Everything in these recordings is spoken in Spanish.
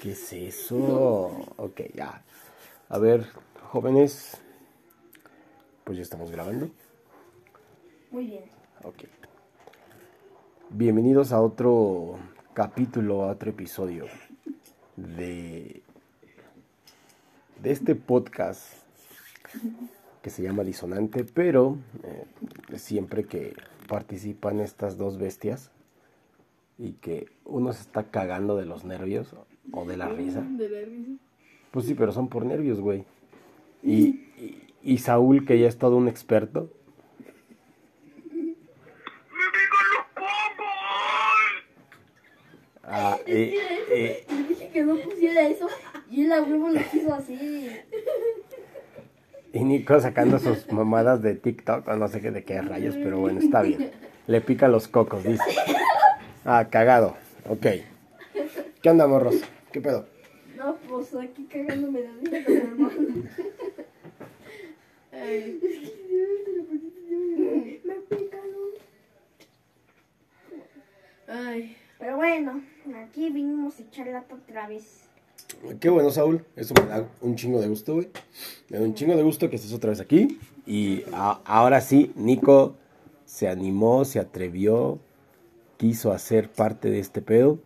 ¿Qué es eso? Ok, ya. A ver, jóvenes. Pues ya estamos grabando. Muy bien. Ok. Bienvenidos a otro capítulo, a otro episodio de, de este podcast que se llama Disonante, pero eh, siempre que participan estas dos bestias y que uno se está cagando de los nervios o de la risa. De la risa. Pues sí, pero son por nervios, güey. Y, y, y Saúl, que ya es todo un experto, ah, eh, eh, Le dije que no pusiera eso y él a huevo lo hizo así. y Nico sacando sus mamadas de TikTok o no sé qué de qué rayos, pero bueno, está bien. Le pica los cocos, dice. Ah, cagado. Ok. ¿Qué onda, morros? ¿Qué pedo? No, pues aquí cagándome de risa con mi hermano. Ay, Me picaron. ay. Pero bueno, aquí vinimos a echar lata otra vez. Qué bueno, Saúl. Eso me da un chingo de gusto, güey. Me da un chingo de gusto que estés otra vez aquí. Y a- ahora sí, Nico se animó, se atrevió, quiso hacer parte de este pedo.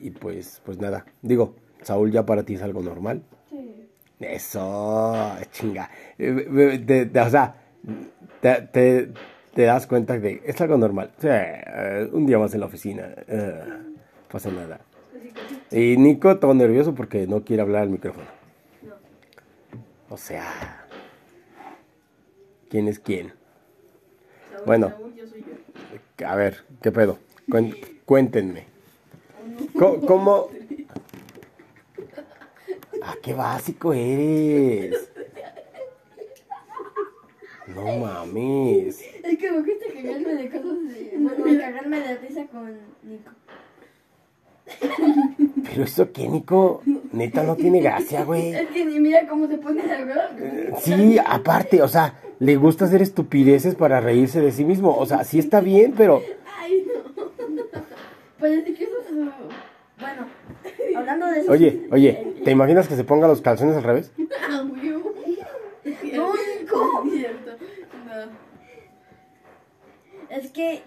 Y pues, pues nada. Digo, Saúl, ya para ti es algo normal. Sí. Eso, chinga. Eh, eh, te- te- o sea, te, das cuenta de es algo normal. Eh, un día más en la oficina. eh, pasa nada. Que, Y Nico todo nervioso porque no quiere hablar al micrófono. no. O sea, ¿quién es quién? Saúl, Bueno. Saúl. A ver, ¿qué pedo? Cuéntenme. Co- ¿Cómo? Ah, qué básico eres. No mames. Es que me gusta cagarme de cosas de... Bueno, cagarme de risa con Nico. Pero eso qué, Nico, neta no tiene gracia, güey. Es que ni mira cómo se pone de verdad. Sí, aparte, o sea, le gusta hacer estupideces para reírse de sí mismo. O sea, sí está bien, pero Ay, no. Parece que eso es... Bueno, hablando de eso... Oye, oye, ¿te imaginas que se ponga los calzones al revés? Ah, huevo. No, Nico. Es cierto. No. Es que...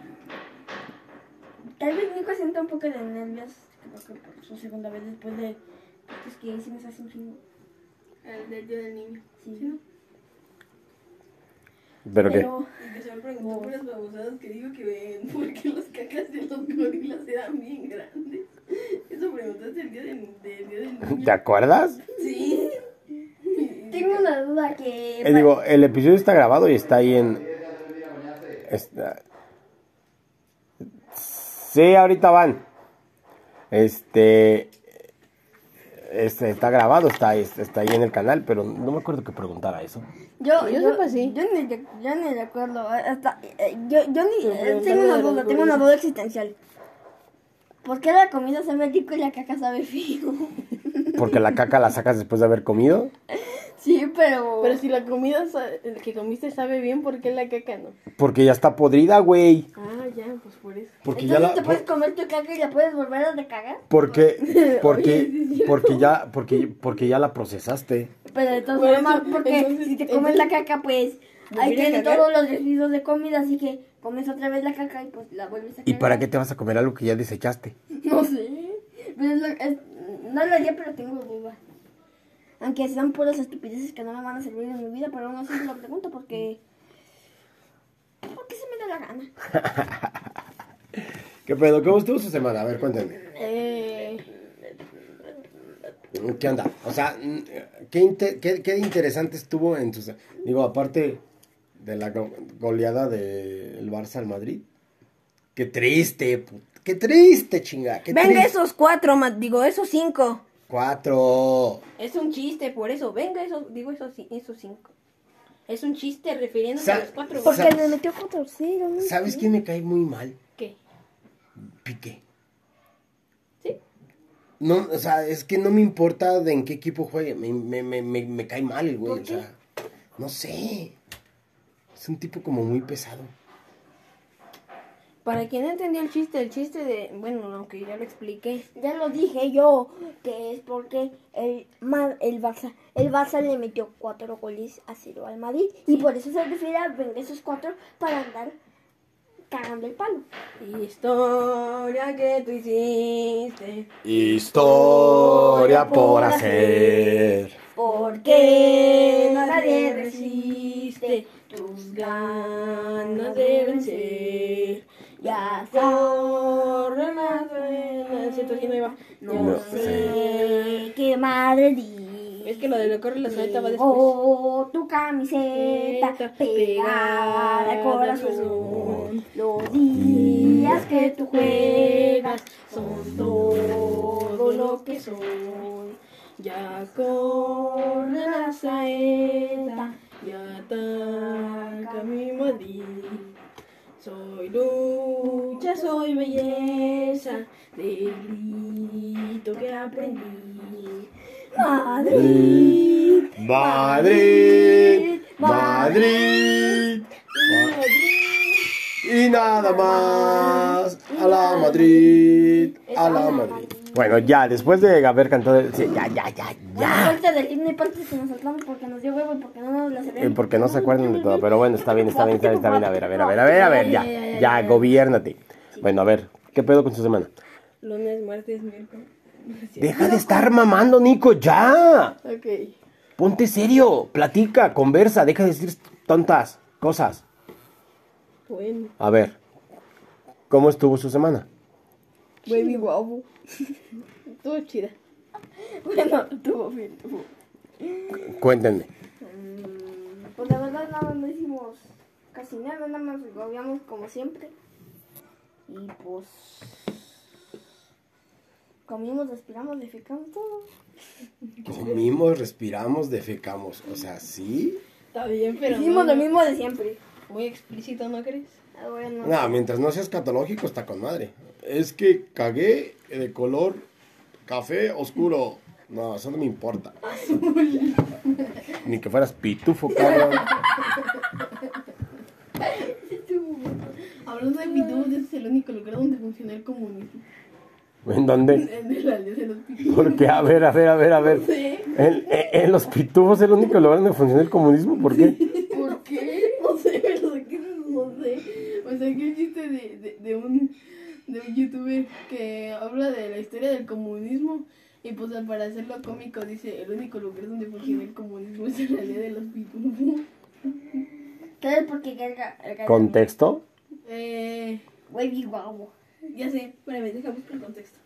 Tal vez Nico sienta un poco de nervios. Creo que por su segunda vez después de... Es que hicimos hace un chingo. El del día del niño. Sí. ¿Sí, no? ¿Pero qué? Pero... Y que se me preguntó por las babosadas que digo que ven, ¿por qué los cacas de los gorilas eran bien grandes? Eso preguntaste el día del, del día del niño. ¿Te acuerdas? Sí. Tengo una duda que... Eh, digo, el episodio está grabado y está ahí en... está- Sí, ahorita van. Este... Este, está grabado, está, está ahí en el canal, pero no me acuerdo que preguntara eso. Yo, Yo yo, sepa, sí. yo ni, de- yo ni recuerdo. Hasta, eh, yo, yo ni. Eh, tengo una duda, tengo una duda existencial. ¿Por qué la comida sabe rico y la caca sabe frío? Porque la caca la sacas después de haber comido. sí, pero. Pero si la comida sa- que comiste sabe bien, ¿por qué la caca no? Porque ya está podrida, güey. Ah, ya, pues por eso. Porque ya Entonces la... te puedes comer tu caca y la puedes volver a recagar. Porque, porque, Oye, sí porque ya, porque, porque ya la procesaste. Pero de todas formas, porque entonces- si te comes la caca, pues. ¿Volver Ahí a tiene cagar? todos los residuos de comida, así que comes otra vez la caca y pues la vuelves a ¿Y cagar. para qué te vas a comer algo que ya desechaste? No sé. Pero es lo- es- no lo haría, pero tengo duda. Aunque sean puras estupideces que no me van a servir en mi vida, pero aún así me lo pregunto porque. Porque se me da la gana. ¿Qué pedo? ¿Cómo estuvo su semana? A ver, cuéntenme. Eh, ¿Qué onda? O sea, ¿qué, inte- qué, qué interesante estuvo en tus... Digo, aparte de la go- goleada del Barça al Madrid. Qué triste, qué triste, chinga. Qué Venga, triste. esos cuatro, digo, esos cinco. Cuatro. Es un chiste, por eso. Venga, esos, digo, esos, esos cinco. Es un chiste refiriéndose Sa- a los cuatro. Porque Porque le metió 4-0, ¿no? ¿Sabes quién me cae muy mal? ¿Qué? Piqué. ¿Sí? No, o sea, es que no me importa de en qué equipo juegue. Me, me, me, me, me cae mal el güey. ¿Por O sea, no sé. Es un tipo como muy pesado. Para quien no entendió el chiste, el chiste de. Bueno, aunque ya lo expliqué. Ya lo dije yo, que es porque el, el, Barça, el Barça le metió cuatro goles a cero al Madrid. Y por eso se refiere a vender esos cuatro para andar cagando el palo. Historia que tú hiciste. Historia por hacer. Porque Nadie resiste tus ganas de vencer. Ya más buena. Siento que no iba. No, No sé qué Madrid. Es que lo de lo corre la soleta va después. Oh, tu camiseta pegada al corazón. Los días que tú juegas son todo lo que soy. Ya corre la saeta y ataca mi Madrid. Soy lucha, soy belleza, del grito que aprendí. Madrid. Madrid, Madrid. Y nada más. A la Madrid, a la Madrid. Bueno, ya, después de haber cantado. sí, ya, ya, ya, Bueno, ya. ahorita del himno y partes que nos saltamos porque nos dio huevo y porque no nos la Eh, sabemos. porque no se acuerdan de todo, pero bueno, está bien, está bien, está bien, está bien. A ver, a ver, a ver, a ver, a ver, ya, ya, gobiérnate. Bueno, a ver, ¿qué pedo con su semana? Lunes, martes, miércoles. Deja de estar mamando, Nico, ya. Ok. Ponte serio, platica, conversa, deja de decir tontas cosas. Bueno. A ver, ¿cómo estuvo su semana? Baby guapo. Estuvo chida. Bueno, estuvo bien. estuvo. Cuéntenme. Pues la verdad nada, no hicimos casi nada, nada más gobiamos como siempre. Y pues comimos, respiramos, defecamos todo. Comimos, respiramos, defecamos. O sea, sí. Está bien, pero. Hicimos no- lo mismo de siempre. Muy explícito, ¿no crees? Ah, bueno. No, mientras no seas catológico está con madre. Es que cagué de color café oscuro. No, eso no me importa. Ni que fueras pitufo, cabrón. Hablando de pitufos, ese es el único lugar donde funciona el comunismo. ¿En dónde? En el aldea de los pitufos. Porque, a ver, a ver, a ver, a ver. Sí. En, en- en los pitufos es el único lugar donde funciona el comunismo. ¿Por qué? ¿Por qué? No sé, pero ¿qué no sé. O sea, que el chiste de, de, de un de un youtuber que habla de la historia del comunismo y pues para hacerlo cómico dice el único lugar donde funciona el comunismo es en la aldea de los pitufos. ¿Qué es porque carga ¿Contexto? Eh, Baby guau. ya sé, espérame, déjame buscar el contexto.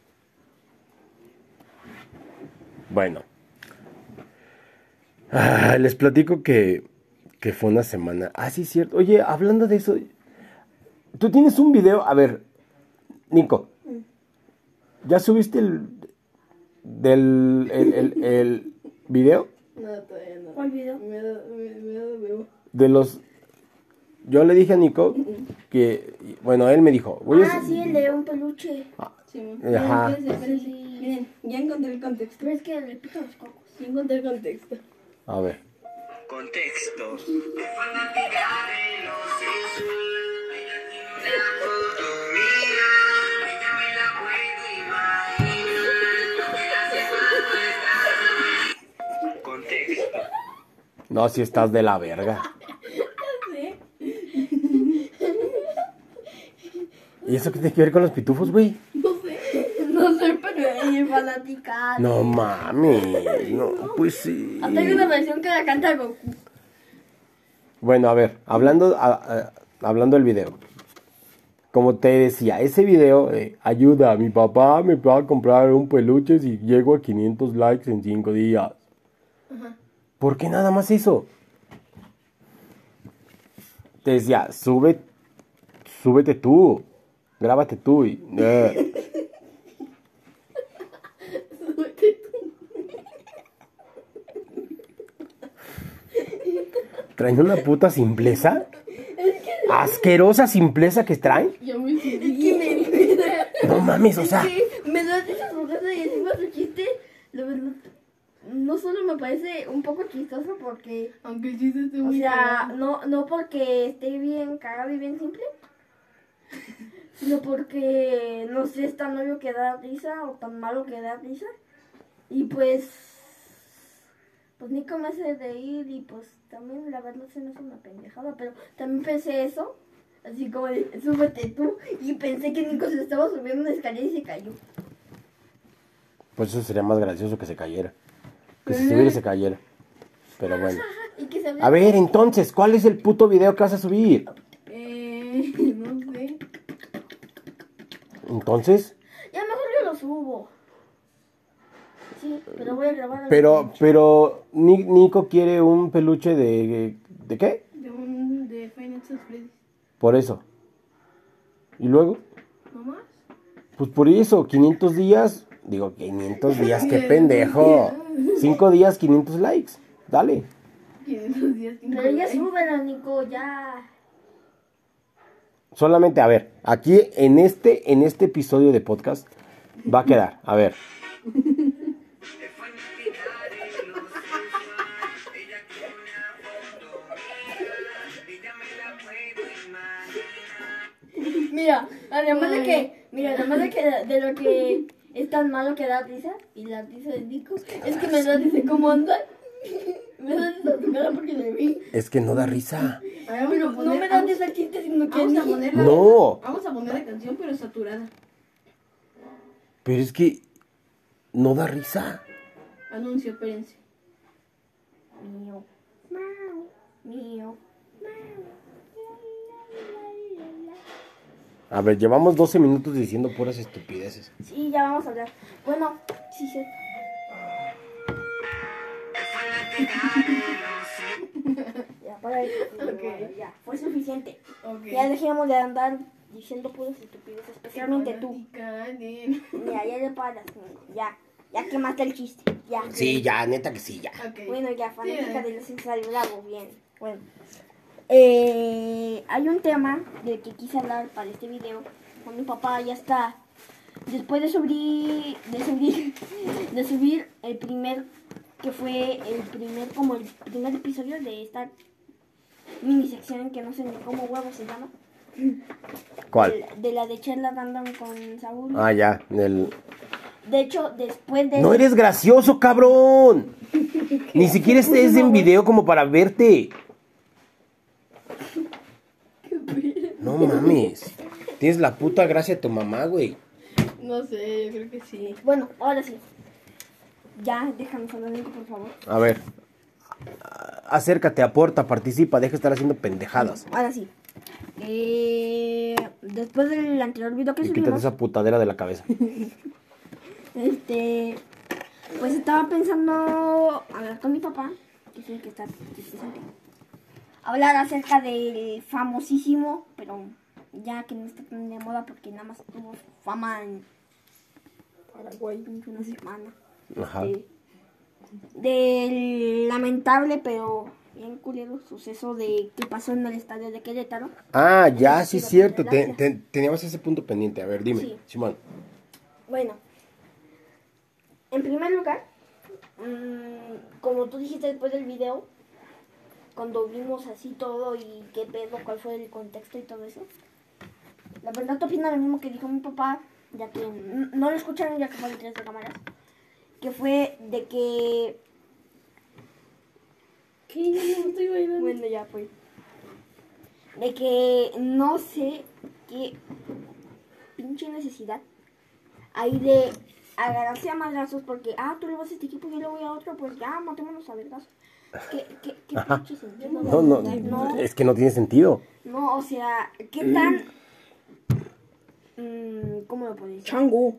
Bueno. Ah, les platico que, que fue una semana. Ah, sí, cierto. Oye, hablando de eso, tú tienes un video. A ver, Nico, ¿ya subiste el del el, el, el video No, todavía no. ¿Cuál video? Me me, me de los? Yo le dije a Nico que, bueno, él me dijo, voy a Ah, sí, el de un peluche. Sí, Ajá. Sí. Miren, ya encontré el contexto. Pero es que le pica los cocos. Ya encontré el contexto. A ver. Contexto. No, si estás de la verga. ¿Y eso qué tiene que ver con los pitufos, güey? No sé. No sé, pero es fanática. No mami. No, pues sí. Hasta hay una versión que la canta Goku. Bueno, a ver, hablando, a- a- hablando del video. Como te decía, ese video de ayuda, mi papá me va a comprar un peluche si llego a 500 likes en 5 días. ¿Por qué nada más eso? Te decía, sube, súbete tú, grábate tú y... eh. ¿Traen una puta simpleza? Asquerosa simpleza que traen. Ya me. Es que me, No mames, o sea... Me da risa y encima su chiste, la verdad, no solo me parece un poco chistoso porque, Aunque el chiste esté o muy sea, cagado. no, no porque esté bien cagado y bien simple, sino porque, no sé, es tan obvio que da risa o tan malo que da risa. Y pues, pues Nico me hace reír y pues también la verdad se me hace una pendejada, pero también pensé eso, así como de, súbete tú, y pensé que Nico se estaba subiendo una escalera y se cayó. Pues eso sería más gracioso que se cayera. Que se subiera se cayera. Pero bueno. A ver, entonces, ¿cuál es el puto video que vas a subir? Eh, no sé. Entonces, Ya mejor yo lo subo. Sí, pero voy a grabar. pero, pero, Ni- Nico quiere un peluche de, ¿de qué? De un. de Finance Freddy. Por eso. ¿Y luego? ¿No más? Pues por eso, 500 días. Digo, 500 días, qué pendejo. 5 días, 500 likes. Dale. 500 días. cinco Pero ya súbela, Nico, ya. Solamente, a ver, aquí en este, en este episodio de podcast va a quedar. A ver. Mira, además de que, mira, además de que de lo que es tan malo que da risa, y la risa de Nico, es que me da risa cómo anda. Me da risa su cara porque le vi. Es que no da risa. A ver, vamos Pero a no poner- me da vamos- risa el chiste, sino que Vamos a poner la, No. Vamos a poner la canción, pero saturada. Pero es que no da risa. Anuncio, espérense. Mío, mau, mío, A ver, llevamos 12 minutos diciendo puras estupideces. Sí, ya vamos a hablar. Bueno, sí, sí. Ya, para ahí. Ok. Ya, fue suficiente. Ya dejemos de andar diciendo puras estupideces, especialmente tú. Mira, ya le paras, ya, ya quemaste el chiste, ya. Sí, ya, neta que sí, ya. Ok. Bueno, ya, fanática Sí, de los ensayos, bravo, bien. Bueno, eh, hay un tema del que quise hablar para este video. Con mi papá ya está. Después de subir, de subir, de subir el primer, que fue el primer, como el primer episodio de esta mini sección que no sé ni cómo huevo se llama. ¿Cuál? De, de la de Charla Random con Saúl. Ah, ya. el- De hecho, después de... No eres gracioso, cabrón. Ni siquiera estés en video como para verte. No mames. Tienes la puta gracia de tu mamá, güey. No sé, yo creo que sí. Bueno, ahora sí. Ya, déjame hablar, por favor. A ver. Acércate, aporta, participa, deja de estar haciendo pendejadas. Ahora sí. Eh, después del anterior video que Y quítate subimos, esa putadera de la cabeza. este, pues estaba pensando hablar con mi papá, que es el que está presente, hablar acerca del famosísimo, pero ya que no está tan de moda porque nada más tuvo fama en Paraguay una semana. Ajá. Este, del lamentable pero bien culero suceso de que pasó en el estadio de Querétaro. Ah, ya, sí, Sí, es cierto. tolerancia. Te- te- teníamos ese punto pendiente. A ver, dime, Sí. Simón. Bueno, en primer lugar, mm, como tú dijiste después del video, cuando vimos así todo y qué pedo, cuál fue el contexto y todo eso, la verdad te opina lo mismo que dijo mi papá, ya que no lo escucharon ya que fue detrás de cámaras, que fue de que... ¿Qué? No estoy bailando. Bueno, ya fue. De que no sé qué pinche necesidad hay de agarrarse a madrazos porque, ah, tú le vas a este equipo y yo le voy a otro, pues ya, matémonos a vergas. ¿Qué, qué, qué Ajá. pinche sentido? No, no, no, es que no tiene sentido. no, o sea, ¿qué tan... mm, ¿Cómo lo puedo decir? Chango.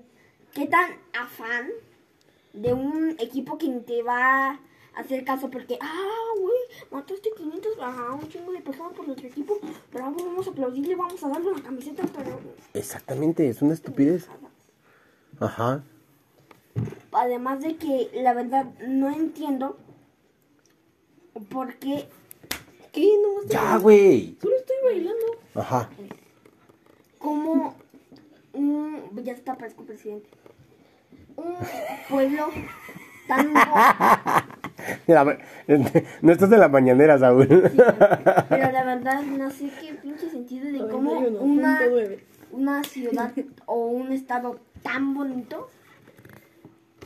¿Qué tan afán de un equipo que te va a hacer caso? Porque, ah, güey, mataste 500 a un chingo de personas por nuestro equipo. Bravo, vamos a aplaudirle, vamos a darle una camiseta. Pero... Exactamente, es una estupidez. Ajá. Además de que, la verdad, no entiendo por qué ¿Qué? No estoy Ya, güey. Solo estoy bailando. Ajá. como un ya está parezco presidente un pueblo tan no estás en la mañanera, Saúl. Pero la verdad, no sé qué pinche sentido de cómo una, 91.9. una ciudad o un estado tan bonito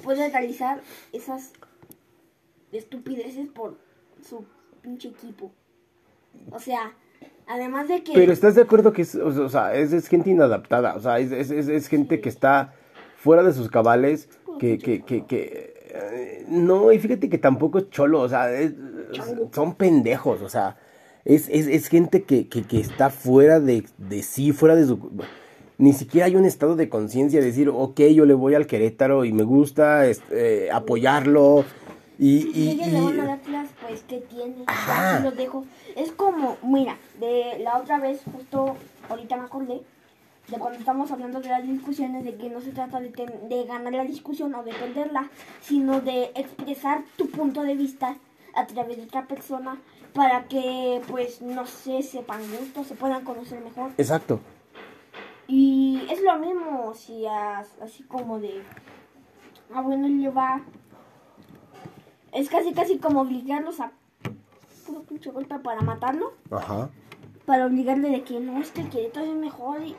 puede realizar esas estupideces por su pinche equipo. O sea, además de que... Pero estás de acuerdo que es, o sea, es, es gente inadaptada, o sea, es, es, es, es gente que está fuera de sus cabales, que, que, que, que eh, no, y fíjate que tampoco es cholo, o sea, es- son pendejos, o sea, es, es, es gente que, que, que está fuera de, de sí, fuera de su... Ni siquiera hay un estado de conciencia de decir, ok, yo le voy al Querétaro y me gusta este, apoyarlo. Y, y, le van al Atlas, pues, ¿qué tiene? Ajá. Los dejo. Es como, mira, de la otra vez, justo ahorita me acordé, de cuando estamos hablando de las discusiones, de que no se trata de, ten- de ganar la discusión o de perderla, sino de expresar tu punto de vista a través de otra persona para que, pues, no sé, sepan gustos, se puedan conocer mejor. Exacto. Y es lo mismo, si as- así como de, ah, bueno, le va. Es casi, casi como obligarlos a puro pinche golpe para matarlo, Ajá. para obligarle de que no, es que el Querétaro es mejor y.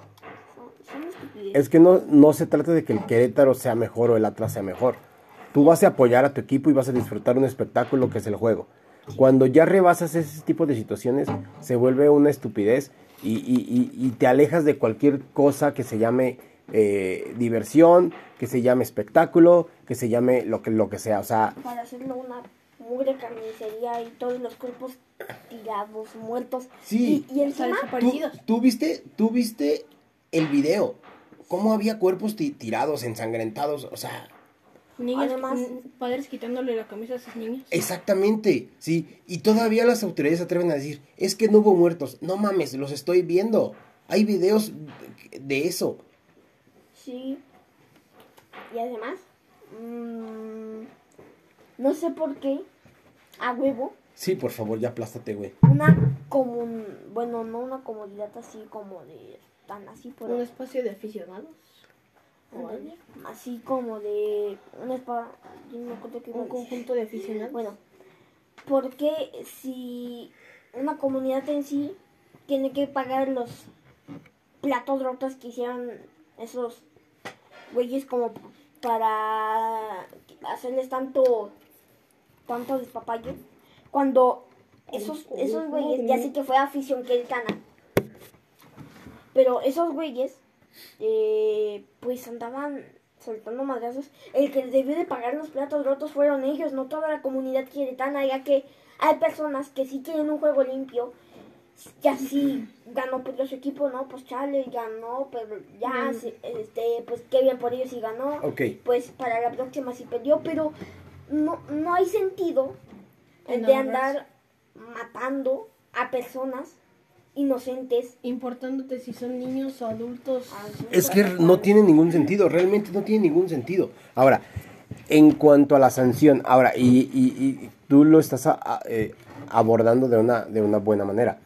Es que no, no se trata de que el Querétaro sea mejor o el Atlas sea mejor. Tú vas a apoyar a tu equipo y vas a disfrutar un espectáculo que es el juego. Cuando ya rebasas ese tipo de situaciones, se vuelve una estupidez y, y- y- y te alejas de cualquier cosa que se llame eh, diversión, que se llame espectáculo, que se llame lo que, lo que sea. O sea, Para hacerlo una mugre carnicería y todos los cuerpos tirados, muertos. Sí. Y, y encima, desaparecidos. tú viste, tú viste el video, cómo había cuerpos tirados, ensangrentados, o sea, Niños, Además- padres quitándole la camisa a sus niños. Exactamente, sí. Y todavía las autoridades se atreven a decir, es que no hubo muertos. No mames, los estoy viendo. Hay videos de eso. Sí. Y además, mm, no sé por qué, a huevo, Sí, por favor, ya aplástate, güey. una comun, bueno, no una comodidad así como de tan así, pero Un espacio de aficionados. así como de un spa, yo no acuerdo Un conjunto de aficionados. Bueno, porque si una comunidad en sí tiene que pagar los platos rotos que hicieron esos güeyes como para hacerles tanto tanto despapalle cuando esos esos güeyes ya sé que fue afición queretana pero esos güeyes eh, pues andaban soltando madrazos. El que debió de pagar los platos rotos fueron ellos no toda la comunidad queretana ya que hay personas que sí quieren un juego limpio ya sí ganó pues su equipo no pues chale ganó pero ya se- este pues qué bien por ellos y ganó Ok. pues para la próxima sí perdió pero no no hay sentido En de andar matando a personas inocentes Importándote si son niños o adultos. Es que no tiene ningún sentido, realmente no tiene ningún sentido. Ahora, en cuanto a la sanción, ahora, y, y- y tú lo estás a- a- eh, abordando de una, de una buena manera.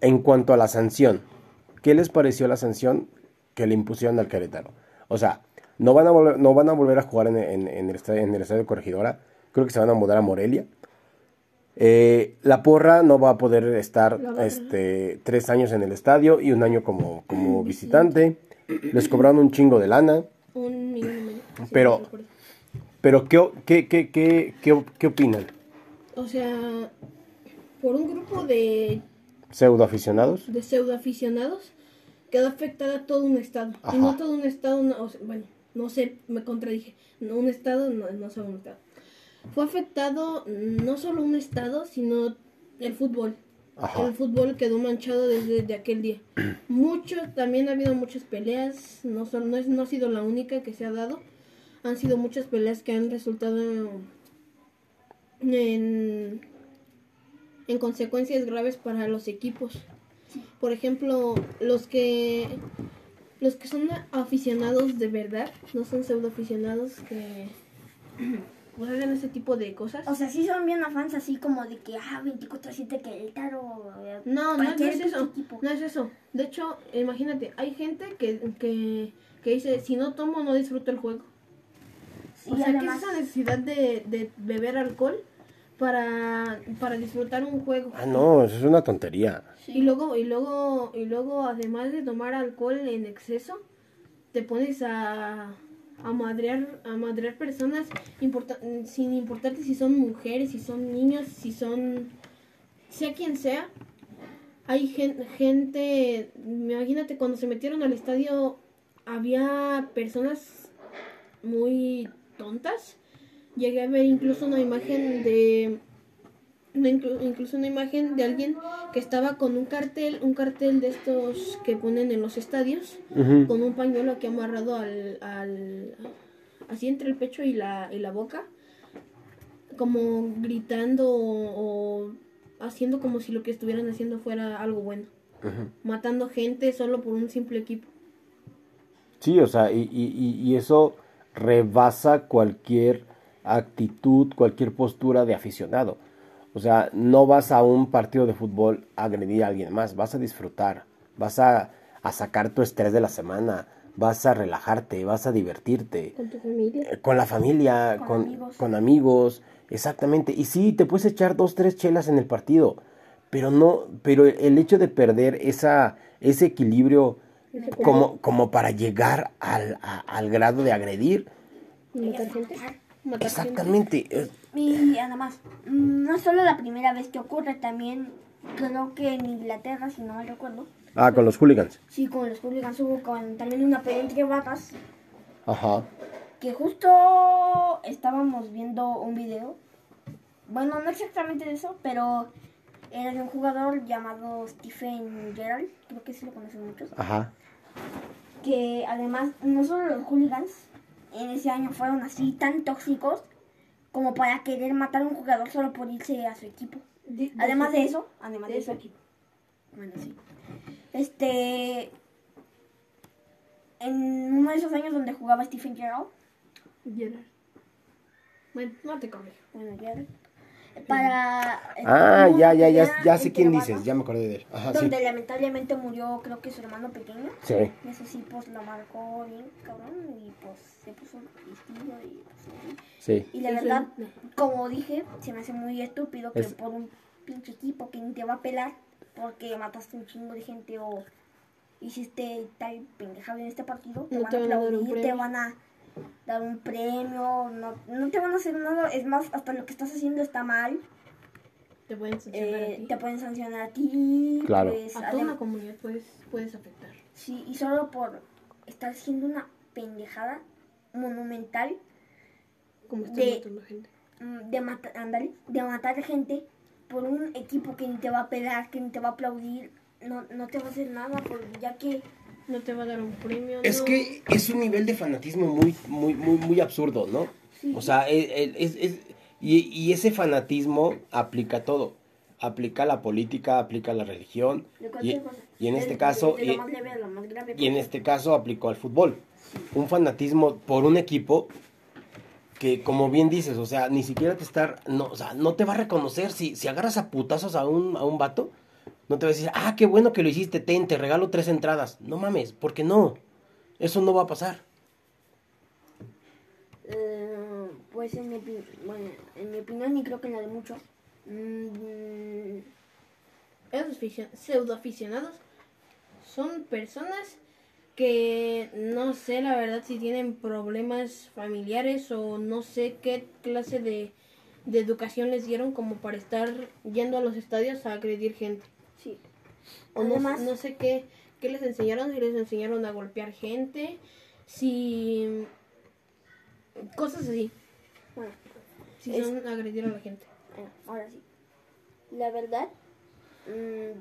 En cuanto a la sanción, ¿qué les pareció la sanción que le impusieron al Querétaro? O sea, no van a volver, no van a, volver a jugar en, en- en el estadio, en el estadio Corregidora, creo que se van a mudar a Morelia. Eh, la porra no va a poder estar este, tres años en el estadio y un año como, como visitante. Les cobraron un chingo de lana. Un millón Pero-. Pero, ¿qué, o- qué, qué, qué, qué, qué opinan? O sea, por un grupo de, ¿Pseudo aficionados? de pseudoaficionados quedó afectada todo un estado. Ajá. Y no todo un estado, no, o sea, bueno, no sé, me contradije. No un estado, no, no solo un estado. Fue afectado no solo un estado, sino el fútbol. Ajá. El fútbol quedó manchado desde de aquel día. Mucho, también ha habido muchas peleas, no, son, no, es, no ha sido la única que se ha dado. Han sido muchas peleas que han resultado en, en consecuencias graves para los equipos. Por ejemplo, los que los que son aficionados de verdad, no son pseudo aficionados que pues, hacen ese tipo de cosas. o sea sí son bien afans así como de que ah 24/7 Querétaro eh, No, no, no es eso. equipo. No es eso. De hecho, imagínate, hay gente que, que, que dice, si no tomo, no disfruto el juego. Sí, o sea, que además- es esa necesidad de, de beber alcohol para, para disfrutar un juego. Ah, no, eso es una tontería. Y luego, y luego, y luego, además de tomar alcohol en exceso, te pones a, a madrear, a madrear personas importa- sin importarte si son mujeres, si son niños, si son sea quien sea. Hay gen- gente, imagínate cuando se metieron al estadio había personas muy tontas. Llegué a ver incluso una imagen de una inclu- incluso una imagen de alguien que estaba con un cartel, un cartel de estos que ponen en los estadios, con un pañuelo aquí amarrado al, al así entre el pecho y la, y la boca, como gritando o, o haciendo como si lo que estuvieran haciendo fuera algo bueno, matando gente solo por un simple equipo. Sí, o sea, y- y- y eso rebasa cualquier actitud, cualquier postura de aficionado. O sea, no vas a un partido de fútbol a agredir a alguien más, vas a disfrutar, vas a, a sacar tu estrés de la semana, vas a relajarte, vas a divertirte. Con tu familia. Eh, Con la familia, Con con, amigos. con amigos, exactamente. Y sí, te puedes echar dos, tres chelas en el partido, pero no, pero el hecho de perder esa, ese equilibrio como, como para llegar al, a- al grado de agredir. Matar exactamente. Y además, mm, no es solo la primera vez que ocurre, también creo que en Inglaterra, si no me recuerdo, Ah, con los hooligans. sí, con los hooligans hubo con- también una pelea entre vacas, Ajá. que justo estábamos viendo un video, bueno, no exactamente de eso, pero era de un jugador llamado Stephen Gerrard, creo que sí lo conocen muchos, Ajá. que además no solo los hooligans en ese año fueron así tan tóxicos como para querer matar a un jugador solo por irse a su equipo. De- de Además de eso, además de eso, equipo. bueno, sí. Este, en uno de esos años donde jugaba Stephen Gerrard, Gerard. Bueno, no te corrijo. bueno, Gerrard, para... Ah, hubo ya, ya, ya, ya sé quién dices, ya me acordé de él. Ajá, sí. Donde lamentablemente murió, creo que su hermano pequeño. Sí. Eso sí, pues lo marcó bien, cabrón, y pues se puso vestido y pues así. Sí. Y la Sí, verdad, sí. como dije, se me hace muy estúpido que Es- por un pinche equipo que ni te va a pelar porque mataste un chingo de gente o hiciste tal pendejada en este partido, te No van te a van a dar un aplaudir, te van a dar un premio, no, no te van a hacer nada, es más, hasta lo que estás haciendo está mal, Te pueden sancionar eh, a ti. te pueden sancionar a ti, Claro. pues, A toda una comunidad puedes, puedes afectar. sí, y solo por estar haciendo una pendejada monumental Como estás De- matando gente. mm, de, matar ándale, de matar gente por un equipo que ni te va a pelar, que ni te va a aplaudir, no, no te va a hacer nada, por, ya que No te va a dar un premio. Es no. que es un nivel de fanatismo muy, muy, muy, muy absurdo, ¿no? Sí. O sea, el- el- es, es- y, y ese fanatismo aplica todo. Aplica la política, aplica a la religión. Y, cosa. y en este de- caso, de, lo y, más leve a lo más grave. y en este caso aplicó al fútbol. Un fanatismo por un equipo que, como bien dices, o sea, ni siquiera te estar, no, o sea, no te va a reconocer si, si agarras a putazos a un, a un vato, no te va a decir, ah, qué bueno que lo hiciste, ten, te regalo tres entradas. No mames, porque no, eso no va a pasar. Eh, pues en mi, bueno, en mi opinión y creo que en la de muchos, mm, Esos aficio- pseudoaficionados son personas que no sé la verdad si tienen problemas familiares o no sé qué clase de, de educación les dieron como para estar yendo a los estadios a agredir gente. O no, no sé qué, qué les enseñaron, si les enseñaron a golpear gente, si... Cosas así, Bueno, si Es- son agredir a la gente. Bueno, ahora sí. La verdad, mm,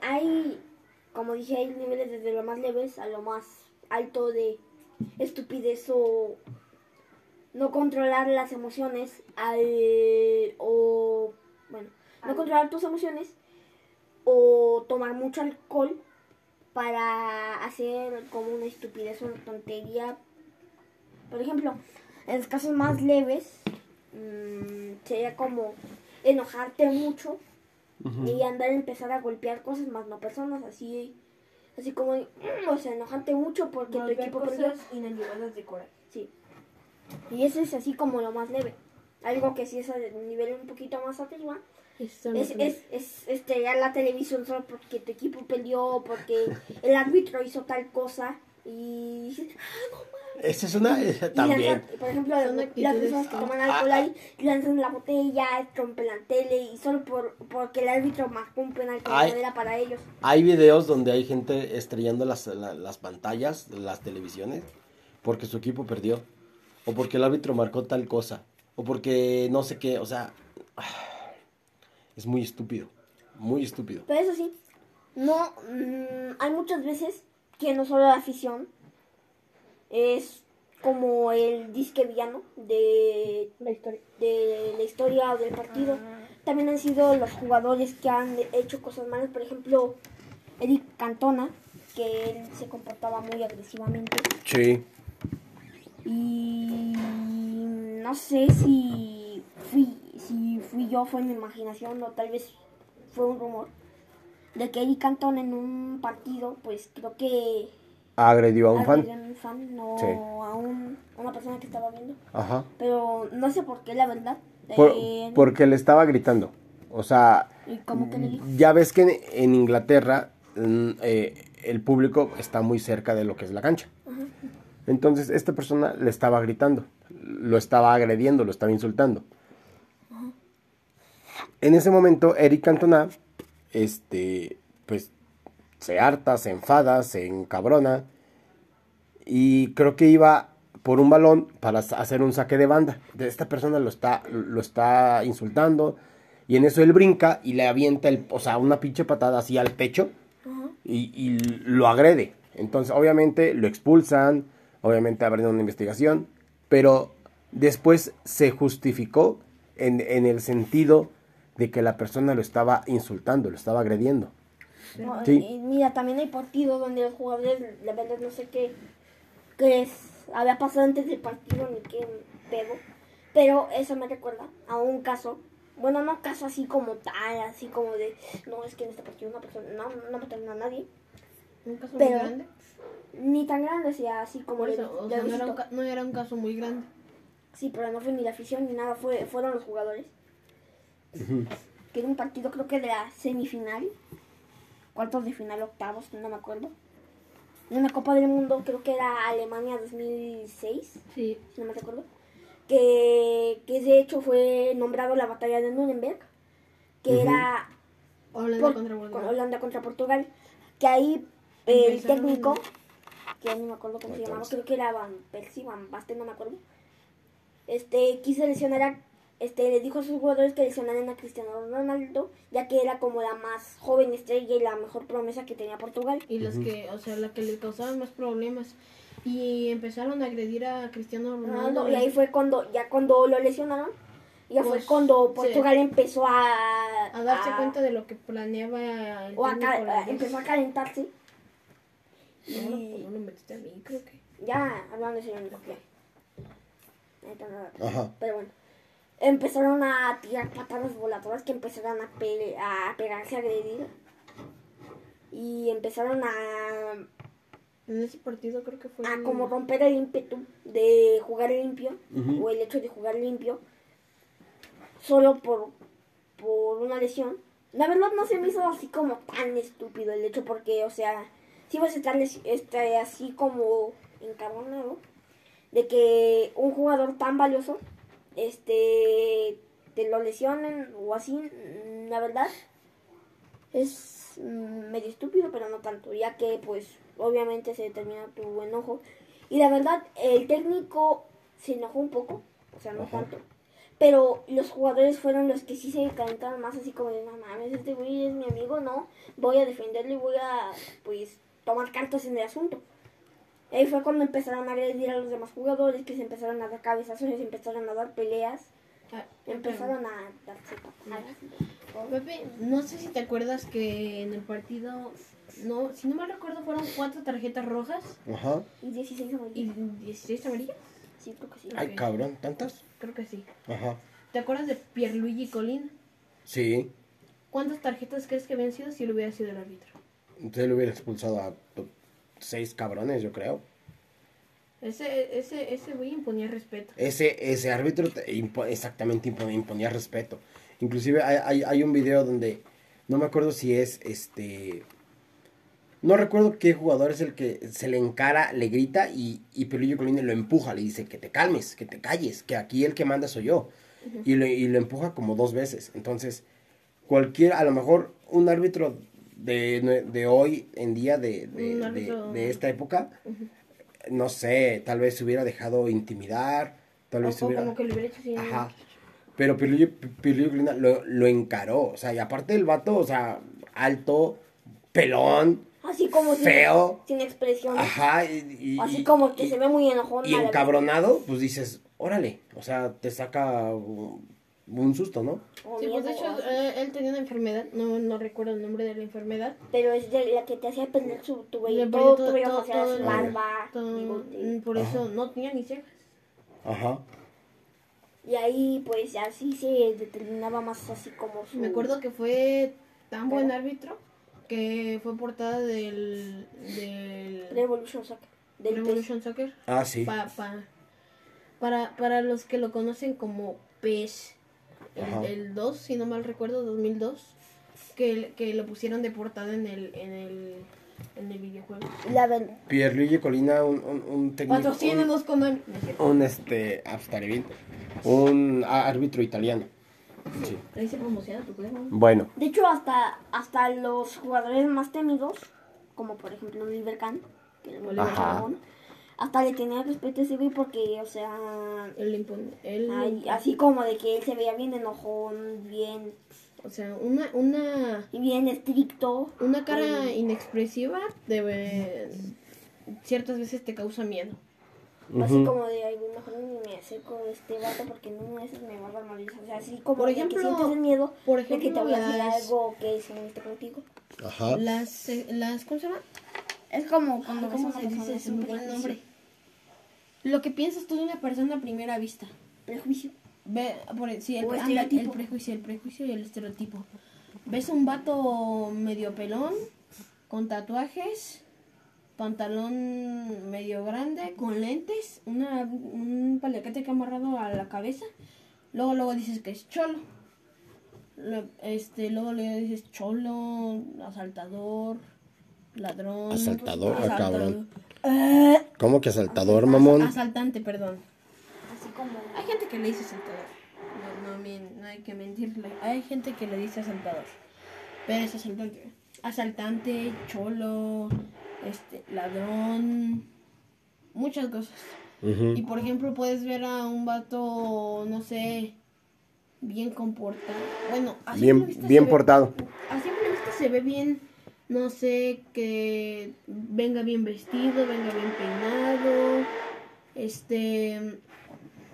hay, como dije, hay niveles desde lo más leves a lo más alto de estupidez o no controlar las emociones al, o, bueno, no controlar tus emociones o tomar mucho alcohol para hacer como una estupidez o una tontería. Por ejemplo, en los casos más leves, mm, sería como enojarte mucho y andar a empezar a golpear cosas más no personas así así como mm, o sea enojarte mucho porque tu equipo perdió inanimadas de coraje. sí Y ese es así como lo más leve. Algo que sí es a nivel un poquito más arriba. No Es, es, es estrellar la televisión solo porque tu equipo perdió, porque el árbitro hizo tal cosa. Y dices, Esa es una... esa también. lanzan- por ejemplo, las personas que toman Ah, alcohol ah. ahí lanzan la botella, rompen la tele y solo por porque el árbitro marcó un penal que no era para ellos. Hay videos donde hay gente estrellando las, la- las pantallas, las televisiones, porque su equipo perdió. O porque el árbitro marcó tal cosa. O porque no sé qué, o sea... Es muy estúpido. Muy estúpido. Pero eso sí, no mm, hay muchas veces que no solo la afición es como el disque villano de La historia. de la historia o del partido. También han sido los jugadores que han hecho cosas malas. Por ejemplo, Eric Cantona, que él se comportaba muy agresivamente. Sí. Y no sé si fui, si fui yo, fue mi imaginación o tal vez fue un rumor. De que Eric Cantona en un partido, pues creo que Agredió a un agredió fan. a un fan, no Sí. a, un, a una persona que estaba viendo. Ajá. Pero no sé por qué, la verdad. Por- Eh, porque le estaba gritando. O sea, ¿Y cómo que le dijo? ya ves que en, en Inglaterra mm, eh, el público está muy cerca de lo que es la cancha. Entonces, esta persona le estaba gritando, lo estaba agrediendo, lo estaba insultando. En ese momento, Eric Cantona, este, pues, se harta, se enfada, se encabrona. Y creo que iba por un balón para hacer un saque de banda. Esta persona lo está, lo está insultando. Y en eso él brinca y le avienta el, o sea, una pinche patada así al pecho y, y lo agrede. Entonces, obviamente, lo expulsan, obviamente abren una investigación, pero después se justificó en, en el sentido de que la persona lo estaba insultando, lo estaba agrediendo. No, Sí. y mira, también hay partidos donde los jugadores, la verdad no sé qué, qué es- había pasado antes del partido ni qué pedo, pero eso me recuerda a un caso, bueno, no caso así como tal, así como de, no, es que en este partido una persona, no, no mataron a nadie, Un caso Pero- muy grande. ni tan grande, sea, así como o sea, no era, un, no era un caso muy grande. Sí, pero no fue ni la afición ni nada, fue, fueron los jugadores. Que era un partido creo que de la semifinal, cuartos de final, octavos, no me acuerdo. De una Copa del Mundo, creo que era Alemania 2006, Sí. si no me recuerdo. Que, que de hecho fue nombrado la batalla de Nuremberg, que era Holanda por- contra. Holanda contra Portugal. Que ahí eh, el técnico, que no me acuerdo cómo se llamaba, creo que era Van Persie, Van Basten, no me acuerdo. Este, quiso lesionar a, este, le dijo a sus jugadores que lesionaran a Cristiano Ronaldo, ya que era como la más joven estrella y la mejor promesa que tenía Portugal. Y los que, o sea, la que le causaban más problemas. Y empezaron a agredir a Cristiano Ronaldo. Ronaldo, y ahí fue cuando, ya cuando lo lesionaron, ya fue Pues, cuando sí. Portugal empezó a, A darse a- cuenta de lo que planeaba el o a técnico ca- holandés. empezó a calentarse. No, no, Y- pues no lo metiste a mí, creo que. Ya, hablando de no nada. Ajá. Pero bueno. Empezaron a tirar patadas voladoras que empezaron a, pe- a pegarse, a agredir. Y empezaron a, En ese partido creo que fue. a como romper el ímpetu de jugar limpio. O el hecho de jugar limpio. Solo por, por una lesión. La verdad no se me hizo así como tan estúpido el hecho porque, o sea, si vas a estar este, así como encabronado de que un jugador tan valioso este te lo lesionen o así, mm, la verdad es mm, medio estúpido, pero no tanto, ya que pues obviamente se determina tu enojo. Y la verdad, el técnico se enojó un poco, o sea, no Ajá. tanto. Pero los jugadores fueron los que sí se calentaron más, así como de, no mames, este güey es mi amigo, no, voy a defenderlo y voy a, pues, tomar cartas en el asunto. Ahí fue cuando empezaron a agredir a los demás jugadores, que se empezaron a dar cabezazos, se empezaron a dar peleas, Ah, empezaron a darse patadas. Pepe, no sé si te acuerdas que en el partido, no, si no mal recuerdo, fueron cuatro tarjetas rojas Ajá. Y 16 y amarillas. 16 amarillas. Sí, creo que sí. Ay, Ok. cabrón, ¿tantas? Creo que sí. Ajá. ¿Te acuerdas de Pierluigi Colina? Sí. ¿Cuántas tarjetas crees que habían sido si lo hubiera sido el árbitro? Entonces le hubiera expulsado a seis cabrones, yo creo. Ese, ese, ese güey imponía respeto. Ese, ese árbitro impo- exactamente impo- imponía respeto. Inclusive hay, hay, hay un video donde, no me acuerdo si es este... No recuerdo qué jugador es el que se le encara, le grita y, y Pelillo Colina lo empuja, le dice que te calmes, que te calles, que aquí el que manda soy yo. y, lo, y lo empuja como dos veces. Entonces, cualquier, a lo mejor un árbitro de, de hoy en día, de, de, Un de- esta época, no sé, tal vez se hubiera dejado intimidar, tal vez se hubiera... como que le hubiera hecho así. Ajá. Pero Colina lo, lo encaró, o sea, y aparte el vato, o sea, alto, pelón, Así como sin- Feo. sin, expresión. ajá, y, y- Así como que y- se ve muy enojón. y vez. encabronado, pues dices, órale, o sea, te saca un, susto, ¿no? Sí, pues de hecho, eh, él tenía una enfermedad, no, no recuerdo el nombre de la enfermedad. Pero es de la que te hacía perder su, tu Le vello. Todo todo- tu todo- todo el- barba, por eso no tenía ni cejas. Ajá. Y ahí, pues, así se determinaba más así como su... Me acuerdo que fue tan buen árbitro que fue portada del, del Revolution Soccer. Del Revolution Soccer. Ah, sí. Pa- pa- para, para los que lo conocen como PES. El, el 2, si no mal recuerdo, 2002, que, que lo pusieron de portada en el, en el, en el videojuego. La. Pierluigi Colina, un, un, un técnico. Un, con el... un, este, ah, bien, un árbitro italiano. Sí. Ahí se promociona tu juego. Bueno, De hecho, hasta, hasta los jugadores más temidos, como por ejemplo Oliver Kahn, que Oliver. Kahn, hasta le tenía respeto a ese güey porque, o sea, Él le impone- él- ay, así como de que él se veía bien enojón, bien, o sea, una, una, bien estricto. una cara inexpresiva debe, ciertas veces te causa miedo. Así como de, ay, mejor ni me acerco a este vato porque no me me va a dar mal. O sea, así como Por de que ejemplo- sientes el miedo por de que te ejemplo, voy a decir las- algo que se moleste contigo. ajá. Las, eh, las, ¿cómo se llama? Es como cuando ¿Cómo ves a una persona, es un prejuicio. nombre. Lo que piensas tú de una persona a primera vista. Prejuicio. Ve, por, sí, el, O pre- anda, el estereotipo. prejuicio, el prejuicio y el estereotipo. Ves un vato medio pelón, con tatuajes, pantalón medio grande, con lentes, una, un paliacate que ha amarrado a la cabeza. Luego, luego dices que es cholo. Lo- este, luego le dices cholo, asaltador, ladrón. Asaltador, ah, asaltador. cabrón. ¿Cómo que asaltador, mamón? Asaltante, perdón. así como... Hay gente que le dice asaltador. No, no, no hay que mentirle. Hay gente que le dice asaltador. Pero es asaltante. Asaltante, cholo, este, ladrón. Muchas cosas. Y por ejemplo, puedes ver a un vato, no sé, bien comportado. Bueno, a simple Bien, bien ve- portado. a simple vista se ve bien, no sé, que venga bien vestido, venga bien peinado, este,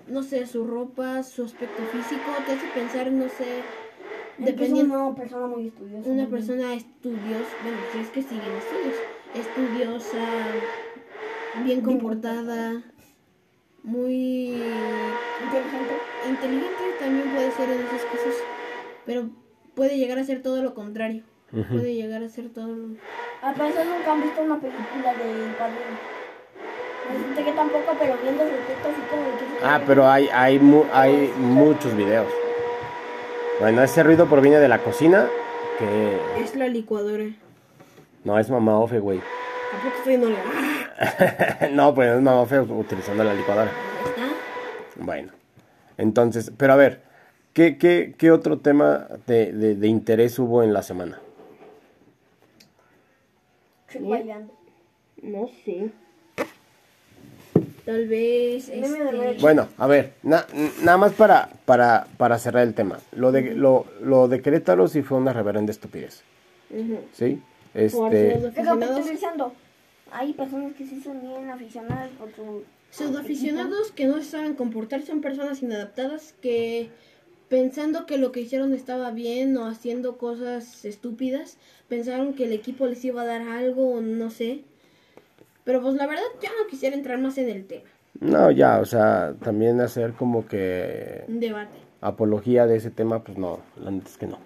no sé, su ropa, su aspecto físico, te hace pensar, no sé, Dependiendo una persona muy estudiosa. una persona estudiosa, bueno, si es que siguen estudios, estudiosa, bien comportada, muy Inteligente. inteligente también puede ser en esas cosas, pero puede llegar a ser todo lo contrario. Puede llegar a ser todo lo... Al parecer nunca han visto una película de Padrino. Me siento que tampoco, pero viendo su texto así como que... Ah, pero hay, hay, mu- hay muchos videos. Bueno, ese ruido proviene de la cocina, que Es la licuadora. no es mamá Ofe, güey. ¿A poco estoy en Ahí no, pues es mamá Ofe utilizando la licuadora. está. Bueno, entonces, pero a ver, ¿qué, qué, qué otro tema de, de, de interés hubo en la semana? Bailando. No sé. Tal vez... Este... Bueno, a ver, na- nada más para, para, para cerrar el tema. Lo de, lo, lo de Querétaro sí fue una reverenda estupidez. ¿sí? Este, sus Es lo que aficionados, estoy diciendo. Hay personas que sí son bien aficionadas por su... pseudoaficionados que no saben comportarse, son personas inadaptadas que pensando que lo que hicieron estaba bien o haciendo cosas estúpidas, pensaron que el equipo les iba a dar algo o no sé. Pero pues la verdad yo no quisiera entrar más en el tema. no, ya, o sea, también hacer como que Un debate. apología de ese tema, pues no, la neta es que no.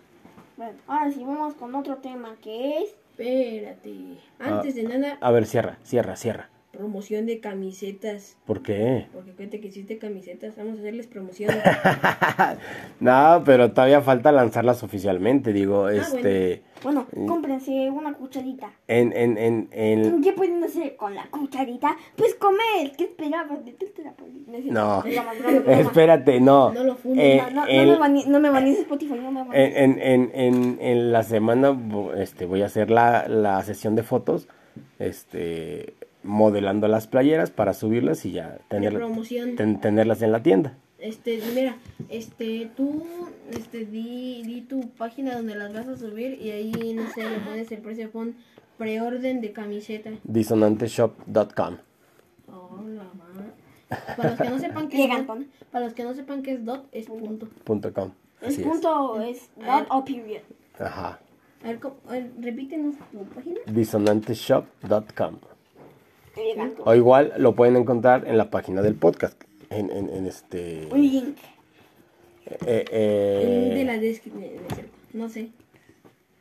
Bueno, ahora sí vamos con otro tema que es... Espérate. Antes de nada, A ver, cierra, cierra, cierra. Promoción de camisetas. ¿Por qué? Porque cuente que hiciste camisetas, vamos a hacerles promoción. no, pero todavía falta lanzarlas oficialmente, digo, este... bueno. Bueno, cómprense una cucharita. En, en, en, en... ¿Qué pueden hacer con la cucharita? Pues comer. ¿Qué esperabas de tú te la pones? No, espérate, no. No lo fundes. Eh, No, no, me bani- no me banies Spotify, no me banies. en, en, en, en, en la semana este, voy a hacer la, la sesión de fotos, este, modelando las playeras para subirlas y ya tener- ten- tenerlas en la tienda. Este, mira, este, tú, este, di, di tu página donde las vas a subir y ahí, no sé, le pones el precio, pon preorden de camiseta. Disonanteshop.com Oh, Para los que no sepan qué es Llegan, dot, pon. para los que no sepan qué es dot, es punto. punto com. Es. punto es dot o period. Ajá. A ver, ¿cómo? A ver, repítenos tu página. Disonanteshop.com. O igual lo pueden encontrar en la página del podcast. En, en, en este. Un link. eh, eh, de la descripción, no sé.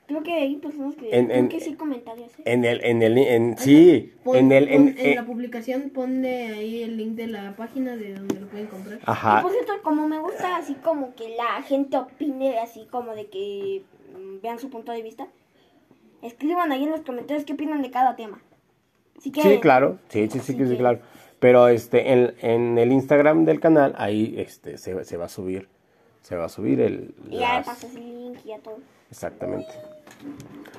Creo que hay personas que. En- creo en- que sí comentarios. ¿eh? En el, en el, en, sí, Pon- en el, pon- en, en eh, la publicación ponle ahí el link de la página de donde lo pueden comprar. Y ajá, por cierto, como me gusta así como que la gente opine, así como de que mm, vean su punto de vista, escriban ahí en los comentarios qué opinan de cada tema. Que, sí, claro, sí, sí, sí, que sí, claro. Pero este, en, en el Instagram del canal, ahí este, se, se va a subir, se va a subir el, Y ya las- pasas el link y ya todo. exactamente.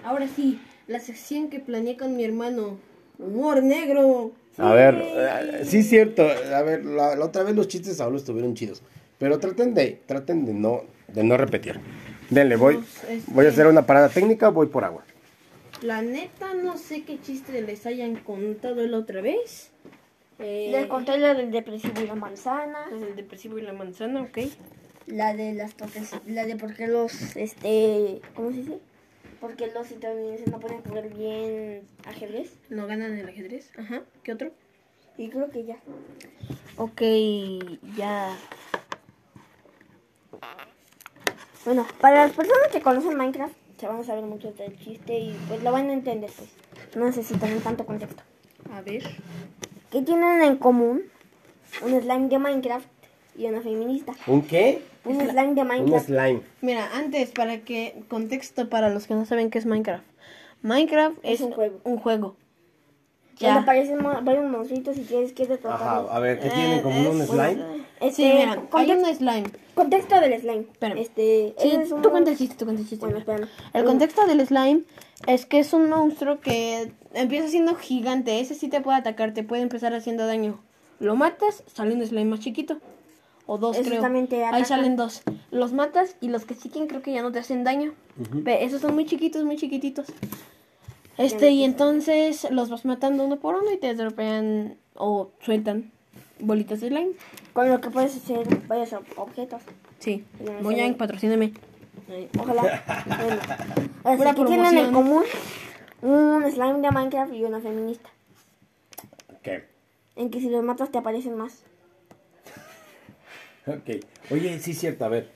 Ahora sí, la sección que planeé con mi hermano. Humor negro. A ver, eh, sí es cierto, a ver, la, la otra vez los chistes Saulo estuvieron chidos, pero traten de, traten de no, de no repetir. Denle, voy, Pues, este- voy a hacer una parada técnica, voy por agua. La neta, no sé qué chiste les hayan contado la otra vez. Eh, Les conté la del depresivo y la manzana. el depresivo y la manzana, ok. La de las la de por qué los, este, ¿cómo se dice? Porque los estadounidenses no pueden jugar bien ajedrez. No ganan el ajedrez. Ajá. ¿Qué otro? Y creo que ya. Ok, ya. Bueno, para las personas que conocen Minecraft, se van a saber mucho del chiste y pues lo van a entender, pues. No necesitan tanto contexto. A ver. ¿Qué tienen en común un slime de Minecraft y una feminista? ¿Un qué? Un slime de Un Minecraft. slime. Mira, antes, para que. Contexto para los que no saben qué es Minecraft. Minecraft es, Es un juego. Un juego. Ya. Aparecen varios monstruitos y tienes que Ajá, derrotarlos. a ver, ¿qué tienen como un slime? Este, Sí, mira, hay context- un slime. contexto del slime. Espérame. Este, Sí, es un- tú cuenta el chiste, tú cuenta el chiste. Bueno, espérame. El contexto del slime es que es un monstruo que empieza siendo gigante. Ese sí te puede atacar, te puede empezar haciendo daño. Lo matas, sale un slime más chiquito. O dos, creo. Ahí salen dos. Los matas y los que siguen creo que ya no te hacen daño. Ve, esos son muy chiquitos, muy chiquititos. Este, y entonces los vas matando uno por uno y te dropean o sueltan bolitas de slime. Con lo que puedes hacer varios ob- objetos. Sí. Sí. patrocíname. Ojalá. bueno. Pura que tienen en común un slime de Minecraft y una feminista. ¿Qué? En que si los matas te aparecen más. Ok. Oye, sí es cierto, a ver.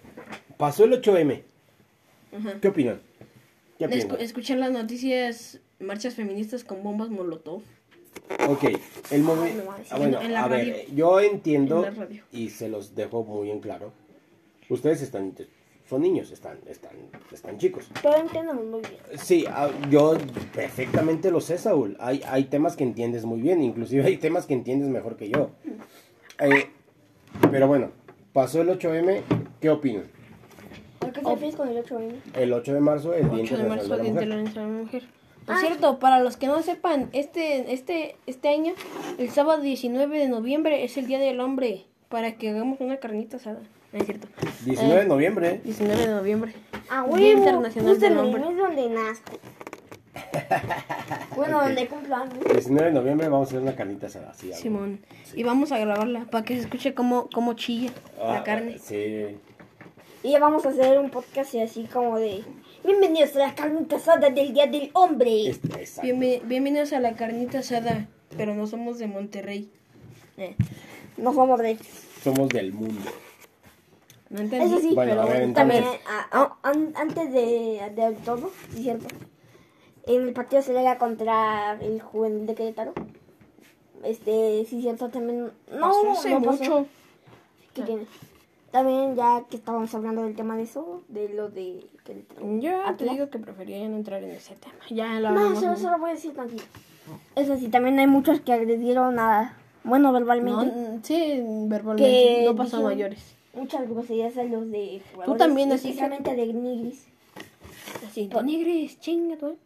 Pasó el 8M. Ajá. ¿Qué opinan? ¿Qué Escu- opinan? escuchar las noticias, marchas feministas con bombas molotov. Ok, el momento... Ah, bueno, En la a ver, radio. yo entiendo En la radio. y se los dejo muy en claro. Ustedes están... Son niños, están, están, están chicos. Pero entendemos muy bien. Sí, ah, yo perfectamente lo sé, Saúl. Hay, hay temas que entiendes muy bien, inclusive hay temas que entiendes mejor que yo. Eh, pero bueno, pasó el 8M, ¿qué opinan? ¿Por qué te refieres con el 8M? El 8 de marzo, el Día 8 de Internacional marzo, de la Mujer. Por cierto, para los que no sepan, este, este, este año, el sábado 19 de noviembre es el Día del Hombre, para que hagamos una carnita asada. No es cierto. 19 de noviembre. 19 de noviembre. Ah, Día huevo. Internacional del el Hombre. mes donde nazco. bueno, donde cumplo años. 19 de noviembre vamos a hacer una carnita asada. así. Simón. Y vamos a grabarla para que se escuche cómo, cómo chilla Ah, la carne. Sí. Y ya vamos a hacer un podcast así como de... Bienvenidos a la carnita asada del Día del Hombre. Este, exacto. Bienve- bienvenidos a la carnita asada, pero no somos de Monterrey. Eh, No somos de... Somos del mundo. no entendí. Eso sí, Bueno, pero a ver, también entonces- a- a- an- antes de, de todo, sí, cierto. En el partido se lega contra el juvenil de Querétaro. este, sí, cierto, también. No, Pasó hace no pasó. mucho. ¿Qué tiene? También, ya que estábamos hablando del tema de eso, de lo de. Que Yo te digo que prefería ya no entrar en ese tema. Ya lo No, solo, solo voy a decir tranquilo. Eso sí, también hay muchos que agredieron a. Bueno, No, verbalmente. mm, sí, verbalmente. No pasó a mayores. Muchas groserías a los de jugadores. también, así Especialmente de Nigris. Así, de negres, chinga, tú.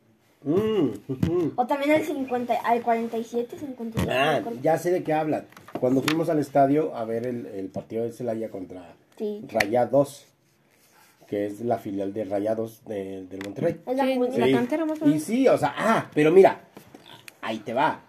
Mm. O también al, 50, al 47, 57. Ah, ya sé de qué hablan. Cuando fuimos al estadio a ver el, el partido de Celaya contra Sí. Rayados, que es la filial de Rayados de- del Monterrey. Es la Sí. La Sí. cantera más o Y menos. sí, o sea, ah, pero mira, ahí te va.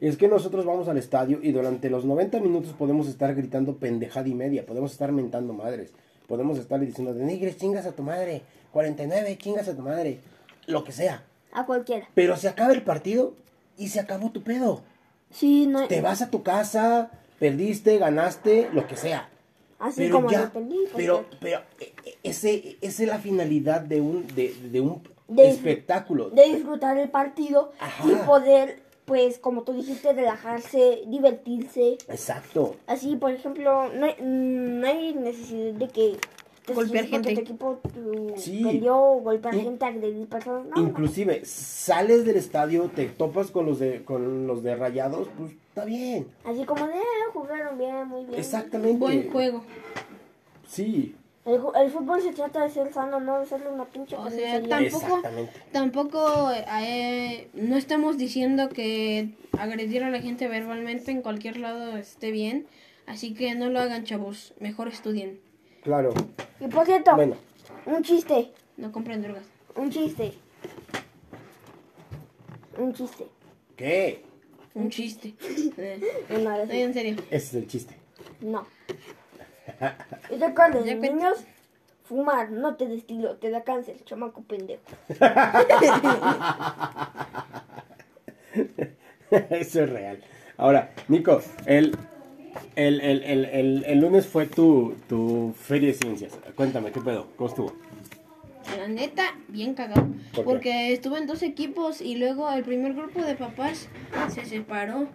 Es que nosotros vamos al estadio y durante los 90 minutos podemos estar gritando pendejada y media, podemos estar mentando madres, podemos estar diciendo de negres, chingas a tu madre, 49, chingas a tu madre, lo que sea. A cualquiera. Pero se acaba el partido y se acabó tu pedo. Sí, no. Te vas a tu casa, perdiste, ganaste, lo que sea. Así Pero como ya, perdí. pues, pero, pero eh, eh, ese, esa es la finalidad de un, de, de un De- espectáculo. de disfrutar el partido Ajá. y poder, pues, como tú dijiste, relajarse, divertirse. Exacto. Así, por ejemplo, no hay, mm, no hay necesidad de que Golpear gente. tu equipo tu, Sí. perdió, golpear In- gente, agredir personas. No, no. Inclusive, sales del estadio, te topas con los de, con los de rayados, pues está bien. Así como de, "Ah, jugaron bien, muy bien. Exactamente. Buen juego. Sí, El, el fútbol se trata de ser sano, no de serle una pinche O sea. Tampoco-. Tampoco eh, no estamos diciendo que agredir a la gente verbalmente en cualquier lado esté bien. Así que no lo hagan, chavos. Mejor estudien. Claro. Y por cierto, Bueno, un chiste, No compren drogas. un chiste. Un chiste. ¿qué? Un chiste. No, no, no, en serio. Ese es el chiste. no. Y recuerden, Ya niños, fumar no te destilo, te da cáncer, chamaco pendejo. Eso es real. Ahora, Nico, el, el, el, el, el, el lunes fue tu, tu feria de ciencias. Cuéntame, ¿qué pedo? ¿Cómo estuvo? La neta, bien cagado. Porque estuve en dos equipos y luego el primer grupo de papás se separó.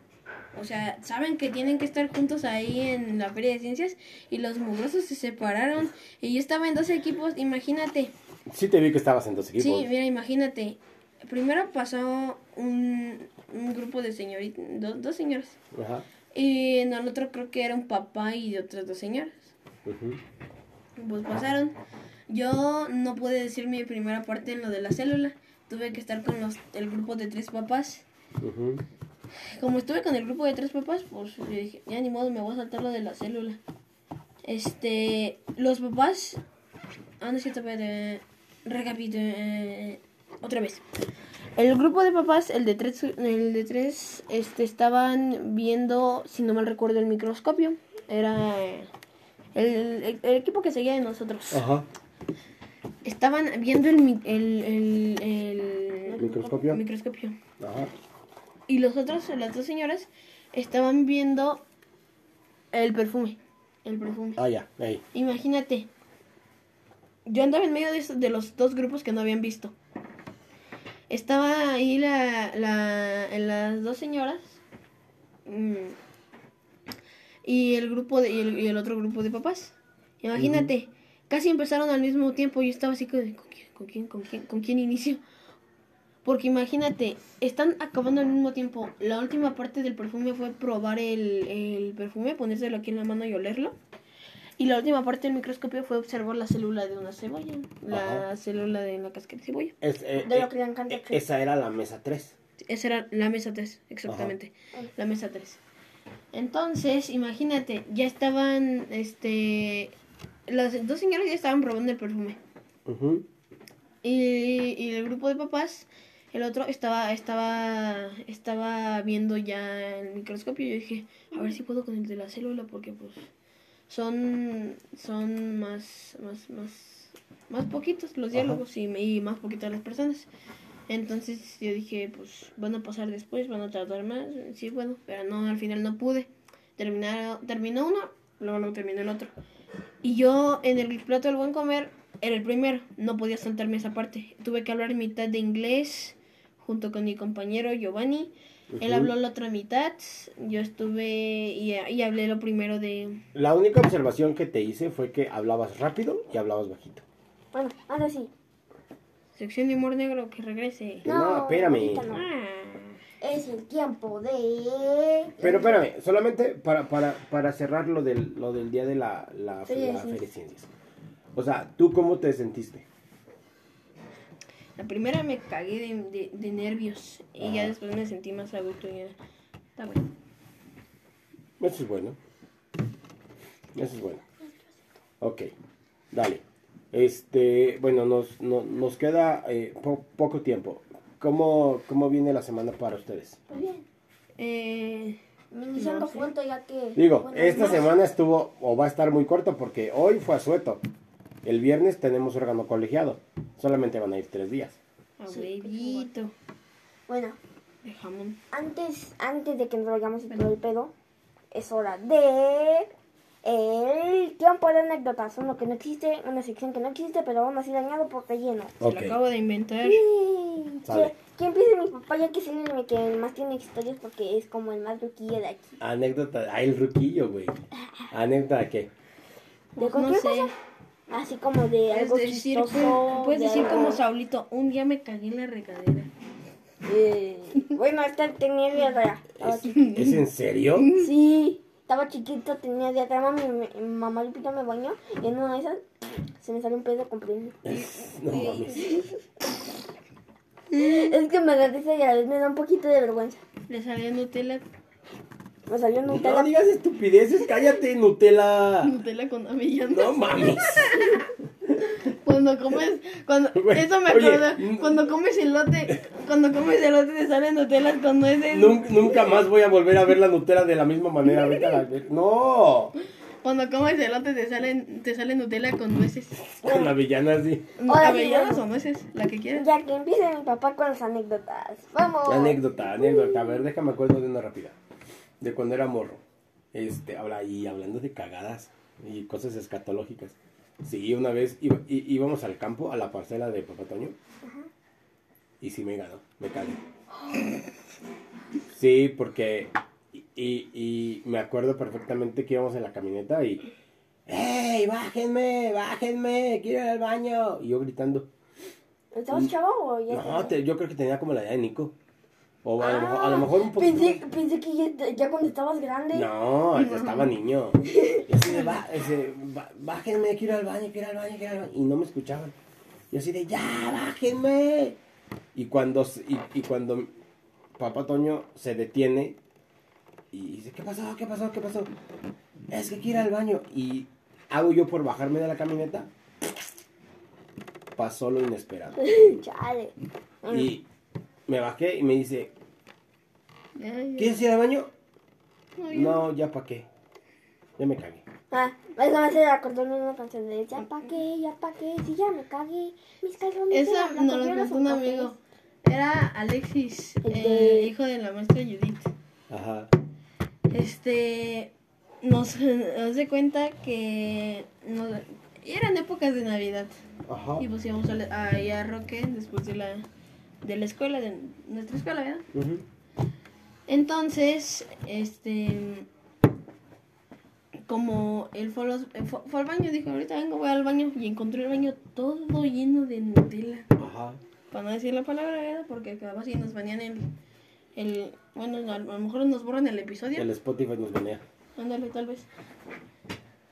O sea, saben que tienen que estar juntos ahí en la feria de ciencias y los mugrosos se separaron. Y yo estaba en dos equipos, imagínate. Sí te vi que estabas en dos equipos. Sí, mira, imagínate. Primero pasó un, un grupo de señoritas, dos, dos señoras. Ajá. Y en el otro creo que era un papá y de otras dos señoras. Pues pasaron. Yo no pude decir mi primera parte en lo de la célula. Tuve que estar con los, el grupo de tres papás. Como estuve con el grupo de tres papás, pues yo dije, ya ni modo, me voy a saltar lo de la célula. Este, los papás... Ah, no es cierto, espérate. Recapito. eh, otra vez. El grupo de papás, el de tres, el de tres, este, estaban viendo, si no mal recuerdo, el microscopio. Era eh, el, el- el equipo que seguía de nosotros. Ajá. Estaban viendo el, el, el, el Microscopio. microscopio. Ajá. Y los otros, las dos señoras, estaban viendo el perfume. El perfume. Ah, ya, ahí. Imagínate. Yo andaba en medio de, esos- de los dos grupos que no habían visto. Estaba ahí la, la, las dos señoras. mm, y el grupo de, y el, y el otro grupo de papás. Imagínate. Casi empezaron al mismo tiempo. Yo estaba así ¿con quién, con quién, con quién, con quién inicio? Porque imagínate, están acabando al mismo tiempo. La última parte del perfume fue probar el, el perfume, ponérselo aquí en la mano y olerlo. Y la última parte del microscopio fue observar la célula de una cebolla. La Ajá. célula de la cáscara de cebolla. Es, eh, De lo eh, que encanta. eh, esa era la mesa 3. Esa era la mesa 3, exactamente. La mesa 3. Entonces, imagínate, ya estaban, este... Las dos señoras ya estaban probando el perfume. Y el grupo de papás, el otro estaba, estaba, estaba viendo ya el microscopio. Y yo dije, a ver si puedo con el de la célula, porque pues son, son más, más, más, más poquitos los diálogos y, y más poquitas las personas. Entonces yo dije, pues van a pasar después, van a tardar más. Sí, bueno, pero no, al final no pude. Terminar, terminó uno, luego, luego terminó el otro. Y yo en el plato del buen comer era el primero, no podía saltarme esa parte. Tuve que hablar mitad de inglés junto con mi compañero Giovanni Él habló la otra mitad, yo estuve y, y hablé lo primero de... La única observación que te hice fue que hablabas rápido y hablabas bajito. Bueno, ahora sí. Sección de humor negro que regrese. No, espérame. no. Ah, Es el tiempo de... Pero espérame, solamente para, para, para cerrar lo del, lo del día de la, la. Feria de Ciencias. O sea, ¿tú cómo te sentiste? La primera me cagué de, de- de nervios y ya Ajá. después me sentí más a gusto y ya... Está bueno. Eso es bueno. Eso es bueno. Ok, dale. Este, bueno, nos, no- nos queda eh, po- poco tiempo. ¿Cómo, ¿Cómo viene la semana para ustedes? Muy bien. Eh, Iniciando No sé. fuerte ya que... Digo, bueno, esta más- semana estuvo o va a estar muy corto porque hoy fue asueto. El viernes tenemos órgano colegiado. Solamente van a ir tres días. Sí, abuelito Bueno, de jamón. antes, antes de que nos vayamos y todo el pedo, es hora de... El tiempo de anécdotas, uno que no existe, una sección que no existe, pero aún así dañado por relleno. Se Ok. lo acabo de inventar. Sí. Que, que empiece mi papá ya que es el que más tiene historias porque es como el más ruquillo de aquí. Anécdota. Ah, el ruquillo, güey. ¿Anécdota de qué? De Pues no cualquier sé. cosa. Así como de algo decir, chistoso. puedes de decir algo- como Saulito, un día me cagué en la regadera. Eh, bueno, esta tenía. Estaba ¿Es. ¿es en serio? Sí, estaba chiquito, tenía diarrea. Mi, mi- mi mamá Lupita me bañó y en una de esas se me salió un pedo con premio. No mames. Es que me da risa y a la vez me da un poquito de vergüenza. Le salía Nutella, Me salió No Nutella. digas estupideces, cállate, Nutella. Nutella con avellanas. No mames. Cuando comes, cuando, eso me mm. cuando comes elote, cuando comes elote te salen Nutella con nueces. Nun- Nunca más voy a volver a ver la Nutella de la misma manera. Ahorita la- No. Cuando comes elote te salen, te sale Nutella con nueces. Con la villana así. Ahora sí, avellanas bueno. o nueces, la que quieras. Ya que empiece mi papá con las anécdotas. Vamos. Anécdota, anécdota. A ver, déjame acuerdo de una rápida. De cuando era morro. Este, habla, y hablando de cagadas y cosas escatológicas. Sí, una vez iba- íbamos al campo, a la parcela de Papá Toño. Y sí me ganó, me cagué. Sí, porque. Y, y me acuerdo perfectamente que íbamos en la camioneta y. ¡Ey, bájenme! ¡Bájenme! ¡Quiero ir al baño! Y yo gritando. ¿Estabas chavo o ya? No, te- yo creo que tenía como la edad de Nico. O a, lo, Ah, mejor, a lo mejor un poquito. Pensé, pensé que ya, ya cuando estabas grande. No, estaba niño. Y así de, "Ba- ese, ba- bájenme, quiero ir al baño, quiero ir al baño, quiero ir al baño. Y no me escuchaban. Y así de, ya, bájenme. Y cuando, y, y cuando papá Toño se detiene y dice, ¿qué pasó? ¿Qué pasó? ¿Qué pasó? Es que quiero ir al baño. Y hago yo por bajarme de la camioneta. Pasó lo inesperado. Chale. Y me bajé y me dice. ¿quieres ir al baño? No, ya. No, ya pa' qué. Ya me cagué. Ah, eso me hace acordarme de una canción de Ya pa' qué, ya pa' qué, si ya me cagué, mis calzones Esa nos lo contó un amigo. Era Alexis, El eh, hijo de la maestra Judith. Ajá. Este, nos, nos de cuenta que nos, eran épocas de Navidad. Ajá. Y pues íbamos a, la- a, ir a Roque después de la, de la escuela, de nuestra escuela, ¿verdad? Entonces, este, como él fue, a los- eh, fue, fue al baño, dijo, ahorita vengo, voy al baño. Y encontró el baño todo lleno de Nutella. Ajá. Para no decir la palabra, ¿verdad? Porque acabas y nos bañan el, el... Bueno, a lo mejor nos borran el episodio. El Spotify nos venía. Ándale, tal vez.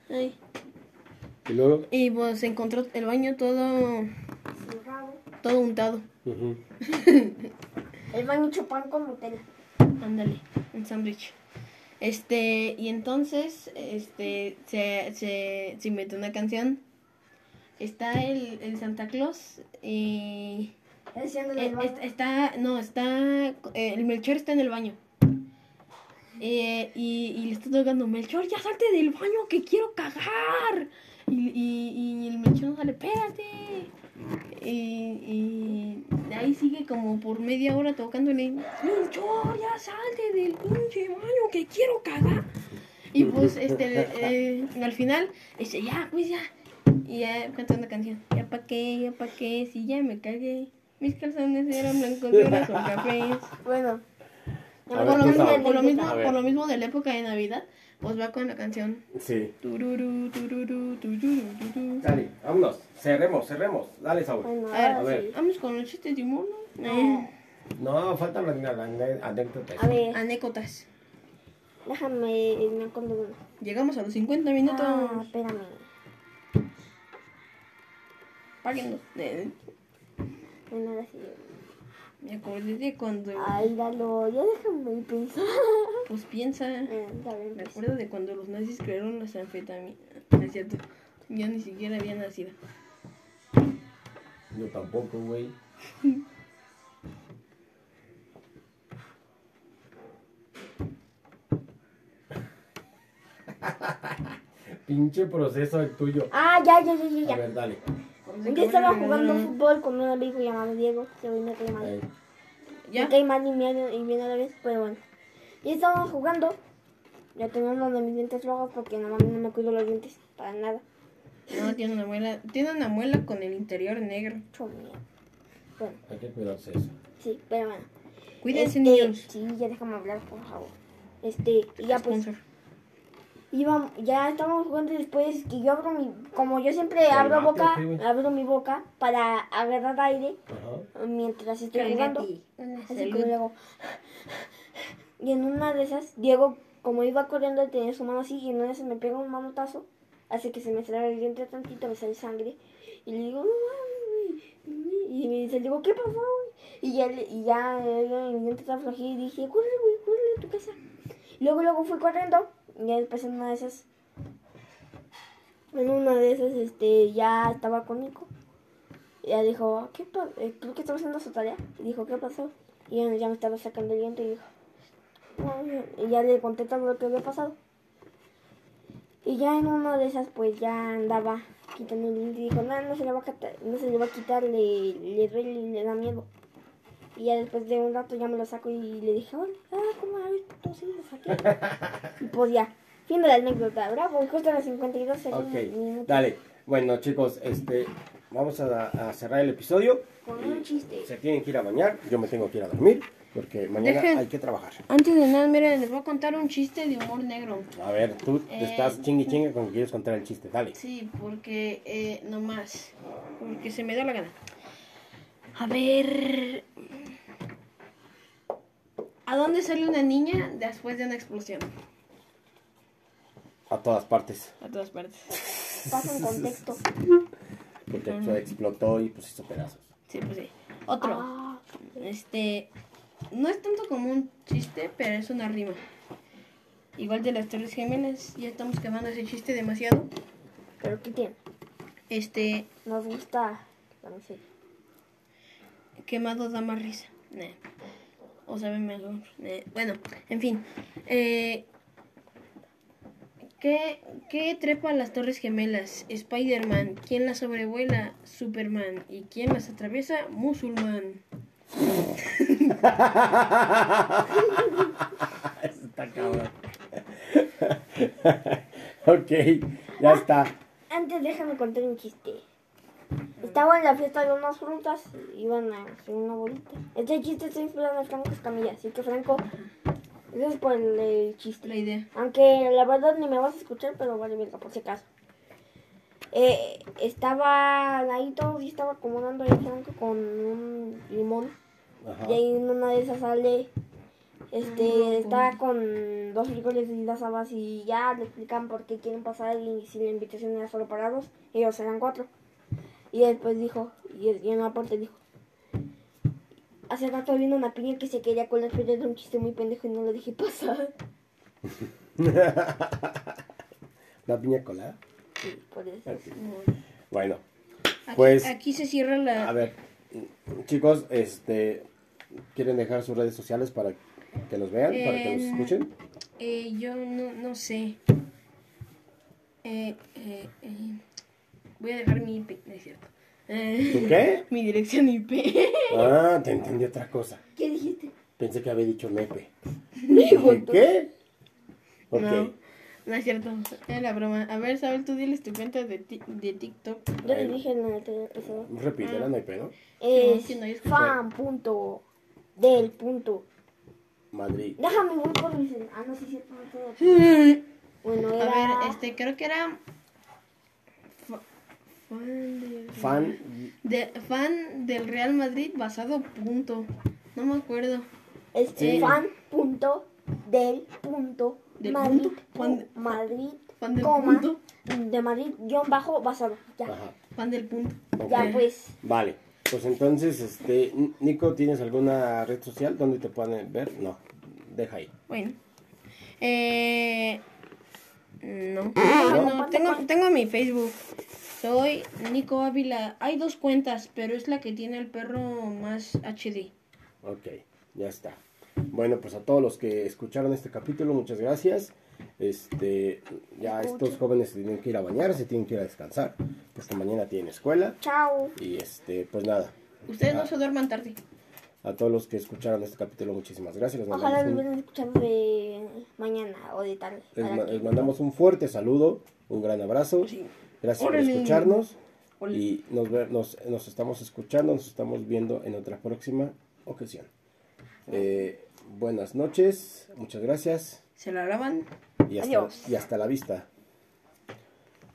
Ay. Y luego. Y pues encontró el baño todo, todo untado. Ujú. El baño hecho pan con Nutella. Ándale, un sándwich. Este, y entonces, este, se, se, se inventó una canción. Está el, el Santa Claus y... Diciendo eh, está, no, está, eh, el Melchor está en el baño. Eh, y, y le está tocando, Melchor, ya salte del baño que quiero cagar. Y, y, y el Melchor no sale, espérate. Y, ahí sigue como por media hora tocándole, Melchor, ya salte del pinche baño que quiero cagar. Y pues, este, eh, al final, dice, ya, pues ya. Y ya canta una canción, ya pa' qué, ya pa' qué, si ya me cagué. Mis calzones eran blancos y ahora son cafés. Bueno, ver, Por lo, mismo, por, lo mismo, por lo mismo de la época de Navidad, pues va con la canción. Sí. Tururú, tururú, tururú. Dale, vámonos. Cerremos, cerremos. Dale, Saúl. A ver, a ver. sí. Vamos con los chistes de humor, ¿no? No, falta la, la, la anécdota. A ver, Anécdotas. déjame, me acuerdo uno. Llegamos a los 50 minutos. Ah, espérame. Páguenos. Eh, Bueno, ahora sí. Me acordé de cuando. Ay, dalo, ya déjame pensar. Pues piensa. Eh, Me pues. acuerdo de cuando los nazis crearon las anfetaminas. Es cierto. Yo ni siquiera había nacido. Yo tampoco, güey. Pinche proceso el tuyo. Ah, ya, ya, ya, ya. A ver, dale. Un día estaba jugando fútbol con un amigo llamado Diego, que hoy me cae mal. ¿Ya? Me cae mal y bien, y bien a la vez, pero bueno. Y estábamos jugando. Yo tenía uno de mis dientes rojos porque normalmente no me cuido los dientes para nada. No, tiene una muela. Tiene una muela con el interior negro. Bueno, Hay que cuidarse eso. sí, pero bueno. Cuídense, Este, niños. Sí, ya déjame hablar, por favor. Este, y ya pues, Sponsor. Íbamos, ya estábamos jugando y después que yo abro mi, como yo siempre ¿El abro boca, abro mi boca para agarrar aire Ajá. mientras estoy jugando. Así como luego. Y en una de esas, Diego, como iba corriendo, tenía su mano así y en una de esas me pega un manotazo, hace que se me sale el diente tantito, me sale sangre. Y le digo, no mames, güey". Y me dice, le digo, ¿qué pasó, güey? Y ya, le- y ya, mi diente estaba flojillo y dije, corre, güey, corre a tu casa. Y luego, luego fui corriendo, ya después en una de esas, en una de esas, este, ya estaba con Nico. Y ella dijo, ¿qué pasó? Creo que estaba haciendo su tarea. Y dijo, ¿qué pasó? Y ya, ya me estaba sacando el diente y dijo, "No, yo-". y ya le conté todo lo que había pasado. Y ya en una de esas, pues ya andaba quitando el diente y dijo, no, no se le va a quitar, no se le va a quitar, le, y le da miedo. Y ya después de un rato ya me lo saco y le dije, hola, ah, ¿cómo a ver, puto, sí, lo saqué. y pues ya, fin de la anécdota, bravo, justo a las 52 segundos. Ok, minutos. dale. Bueno, chicos, este, vamos a, a cerrar el episodio. Con un chiste. Se tienen que ir a bañar. Yo me tengo que ir a dormir porque mañana Dejen- hay que trabajar. Antes de nada, miren, les voy a contar un chiste de humor negro. A ver, tú te Eh, estás chingue chingue con que quieres contar el chiste. Dale. Sí, porque eh, no más. Porque se me da la gana. A ver. ¿A dónde sale una niña después de una explosión? A todas partes. A todas partes. Pasa en contexto. Porque eso explotó y pues hizo pedazos. Sí, pues sí. Otro. Ah, Este. No es tanto como un chiste, pero es una rima. Igual de las Torres Gemelas, ya estamos quemando ese chiste demasiado. pero ¿qué tiene? Este. Nos gusta la miseria. Quemado da más risa. Nah. O sabe mejor. Bueno, en fin. Eh, ¿qué, ¿Qué trepa las Torres Gemelas? Spider-Man. ¿Quién las sobrevuela? Superman. ¿Y quién las atraviesa? Musulmán. Eso está cabrón. ok, ya está. Antes déjame contar un chiste. Estaba en la fiesta de unas frutas, iban a hacer una bolita. Este chiste está inspirado en Franco Escamilla, así que Franco, gracias por el, el chiste. La idea. Aunque la verdad ni me vas a escuchar, pero vale verga, por si acaso. Eh, estaba ahí todos y estaba acomodando ahí Franco con un limón. Ajá. Y ahí en una de esas sale, este, está con dos frijoles y las habas y ya le explican por qué quieren pasar y si la invitación era solo para dos, ellos eran cuatro. Y después dijo, y, y en la parte dijo, hace rato vino una piña que se quería colar, pero era un chiste muy pendejo y no lo dejé pasar. ¿La piña colada? Sí, por eso. Bueno, Aquí, Pues- aquí se cierra la. a ver, chicos, este, ¿quieren dejar sus redes sociales para que los vean, para que los Em, escuchen? Eh, yo no, no sé. Eh, eh, eh, voy a dejar mi IP. No es cierto. Eh, ¿Tú qué? Mi dirección IP. Ah, te entendí otra cosa. ¿Qué dijiste? Pensé que había dicho nepe. ¿Qué? Ok. No, no es cierto. Es la broma. A ver, Sabel, tú diles tu cuenta de, ti- de TikTok. Yo le dije en el anterior episodio. Repítela, no hay pedo. Es sí, no, escuché. fan punto del punto Madrid. Déjame, voy por mis... Ah, no, sí, sí, no tengo- Bueno, A era... ver, este, creo que era. Fa- Fan, de- Fan, de- fan del Real Madrid basado punto. No me acuerdo. Es Sí. fan punto del punto Del Madrid, punto, fan- pu- Madrid, fan del coma, punto. de Madrid, guion bajo, basado. Ya, ajá. Fan del punto. ya pues. Vale, pues entonces, este, Nico, ¿tienes alguna red social donde te puedan ver? No, deja ahí. Bueno. Eh, no. No. no tengo, tengo mi Facebook. Soy Nico Ávila. Hay dos cuentas, pero es la que tiene el perro más HD. Ok, ya está. Bueno, pues a todos los que escucharon este capítulo, muchas gracias. Este, ya estos jóvenes se tienen que ir a bañar, se tienen que ir a descansar, porque mañana tienen escuela. Chao. Y este, pues nada, Ustedes no se duerman tarde. a todos los que escucharon este capítulo, muchísimas gracias. Les Ojalá me un- escuchado de mañana o de tarde. Les, para ma- que- les mandamos un fuerte saludo, un gran abrazo. Gracias por escucharnos. Órale. Y nos, nos, nos estamos escuchando, nos estamos viendo en otra próxima ocasión. Eh, buenas noches, muchas gracias. Se la lavan. Y hasta, Adiós. y hasta la vista.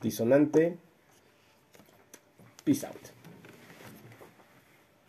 Disonante. Peace out.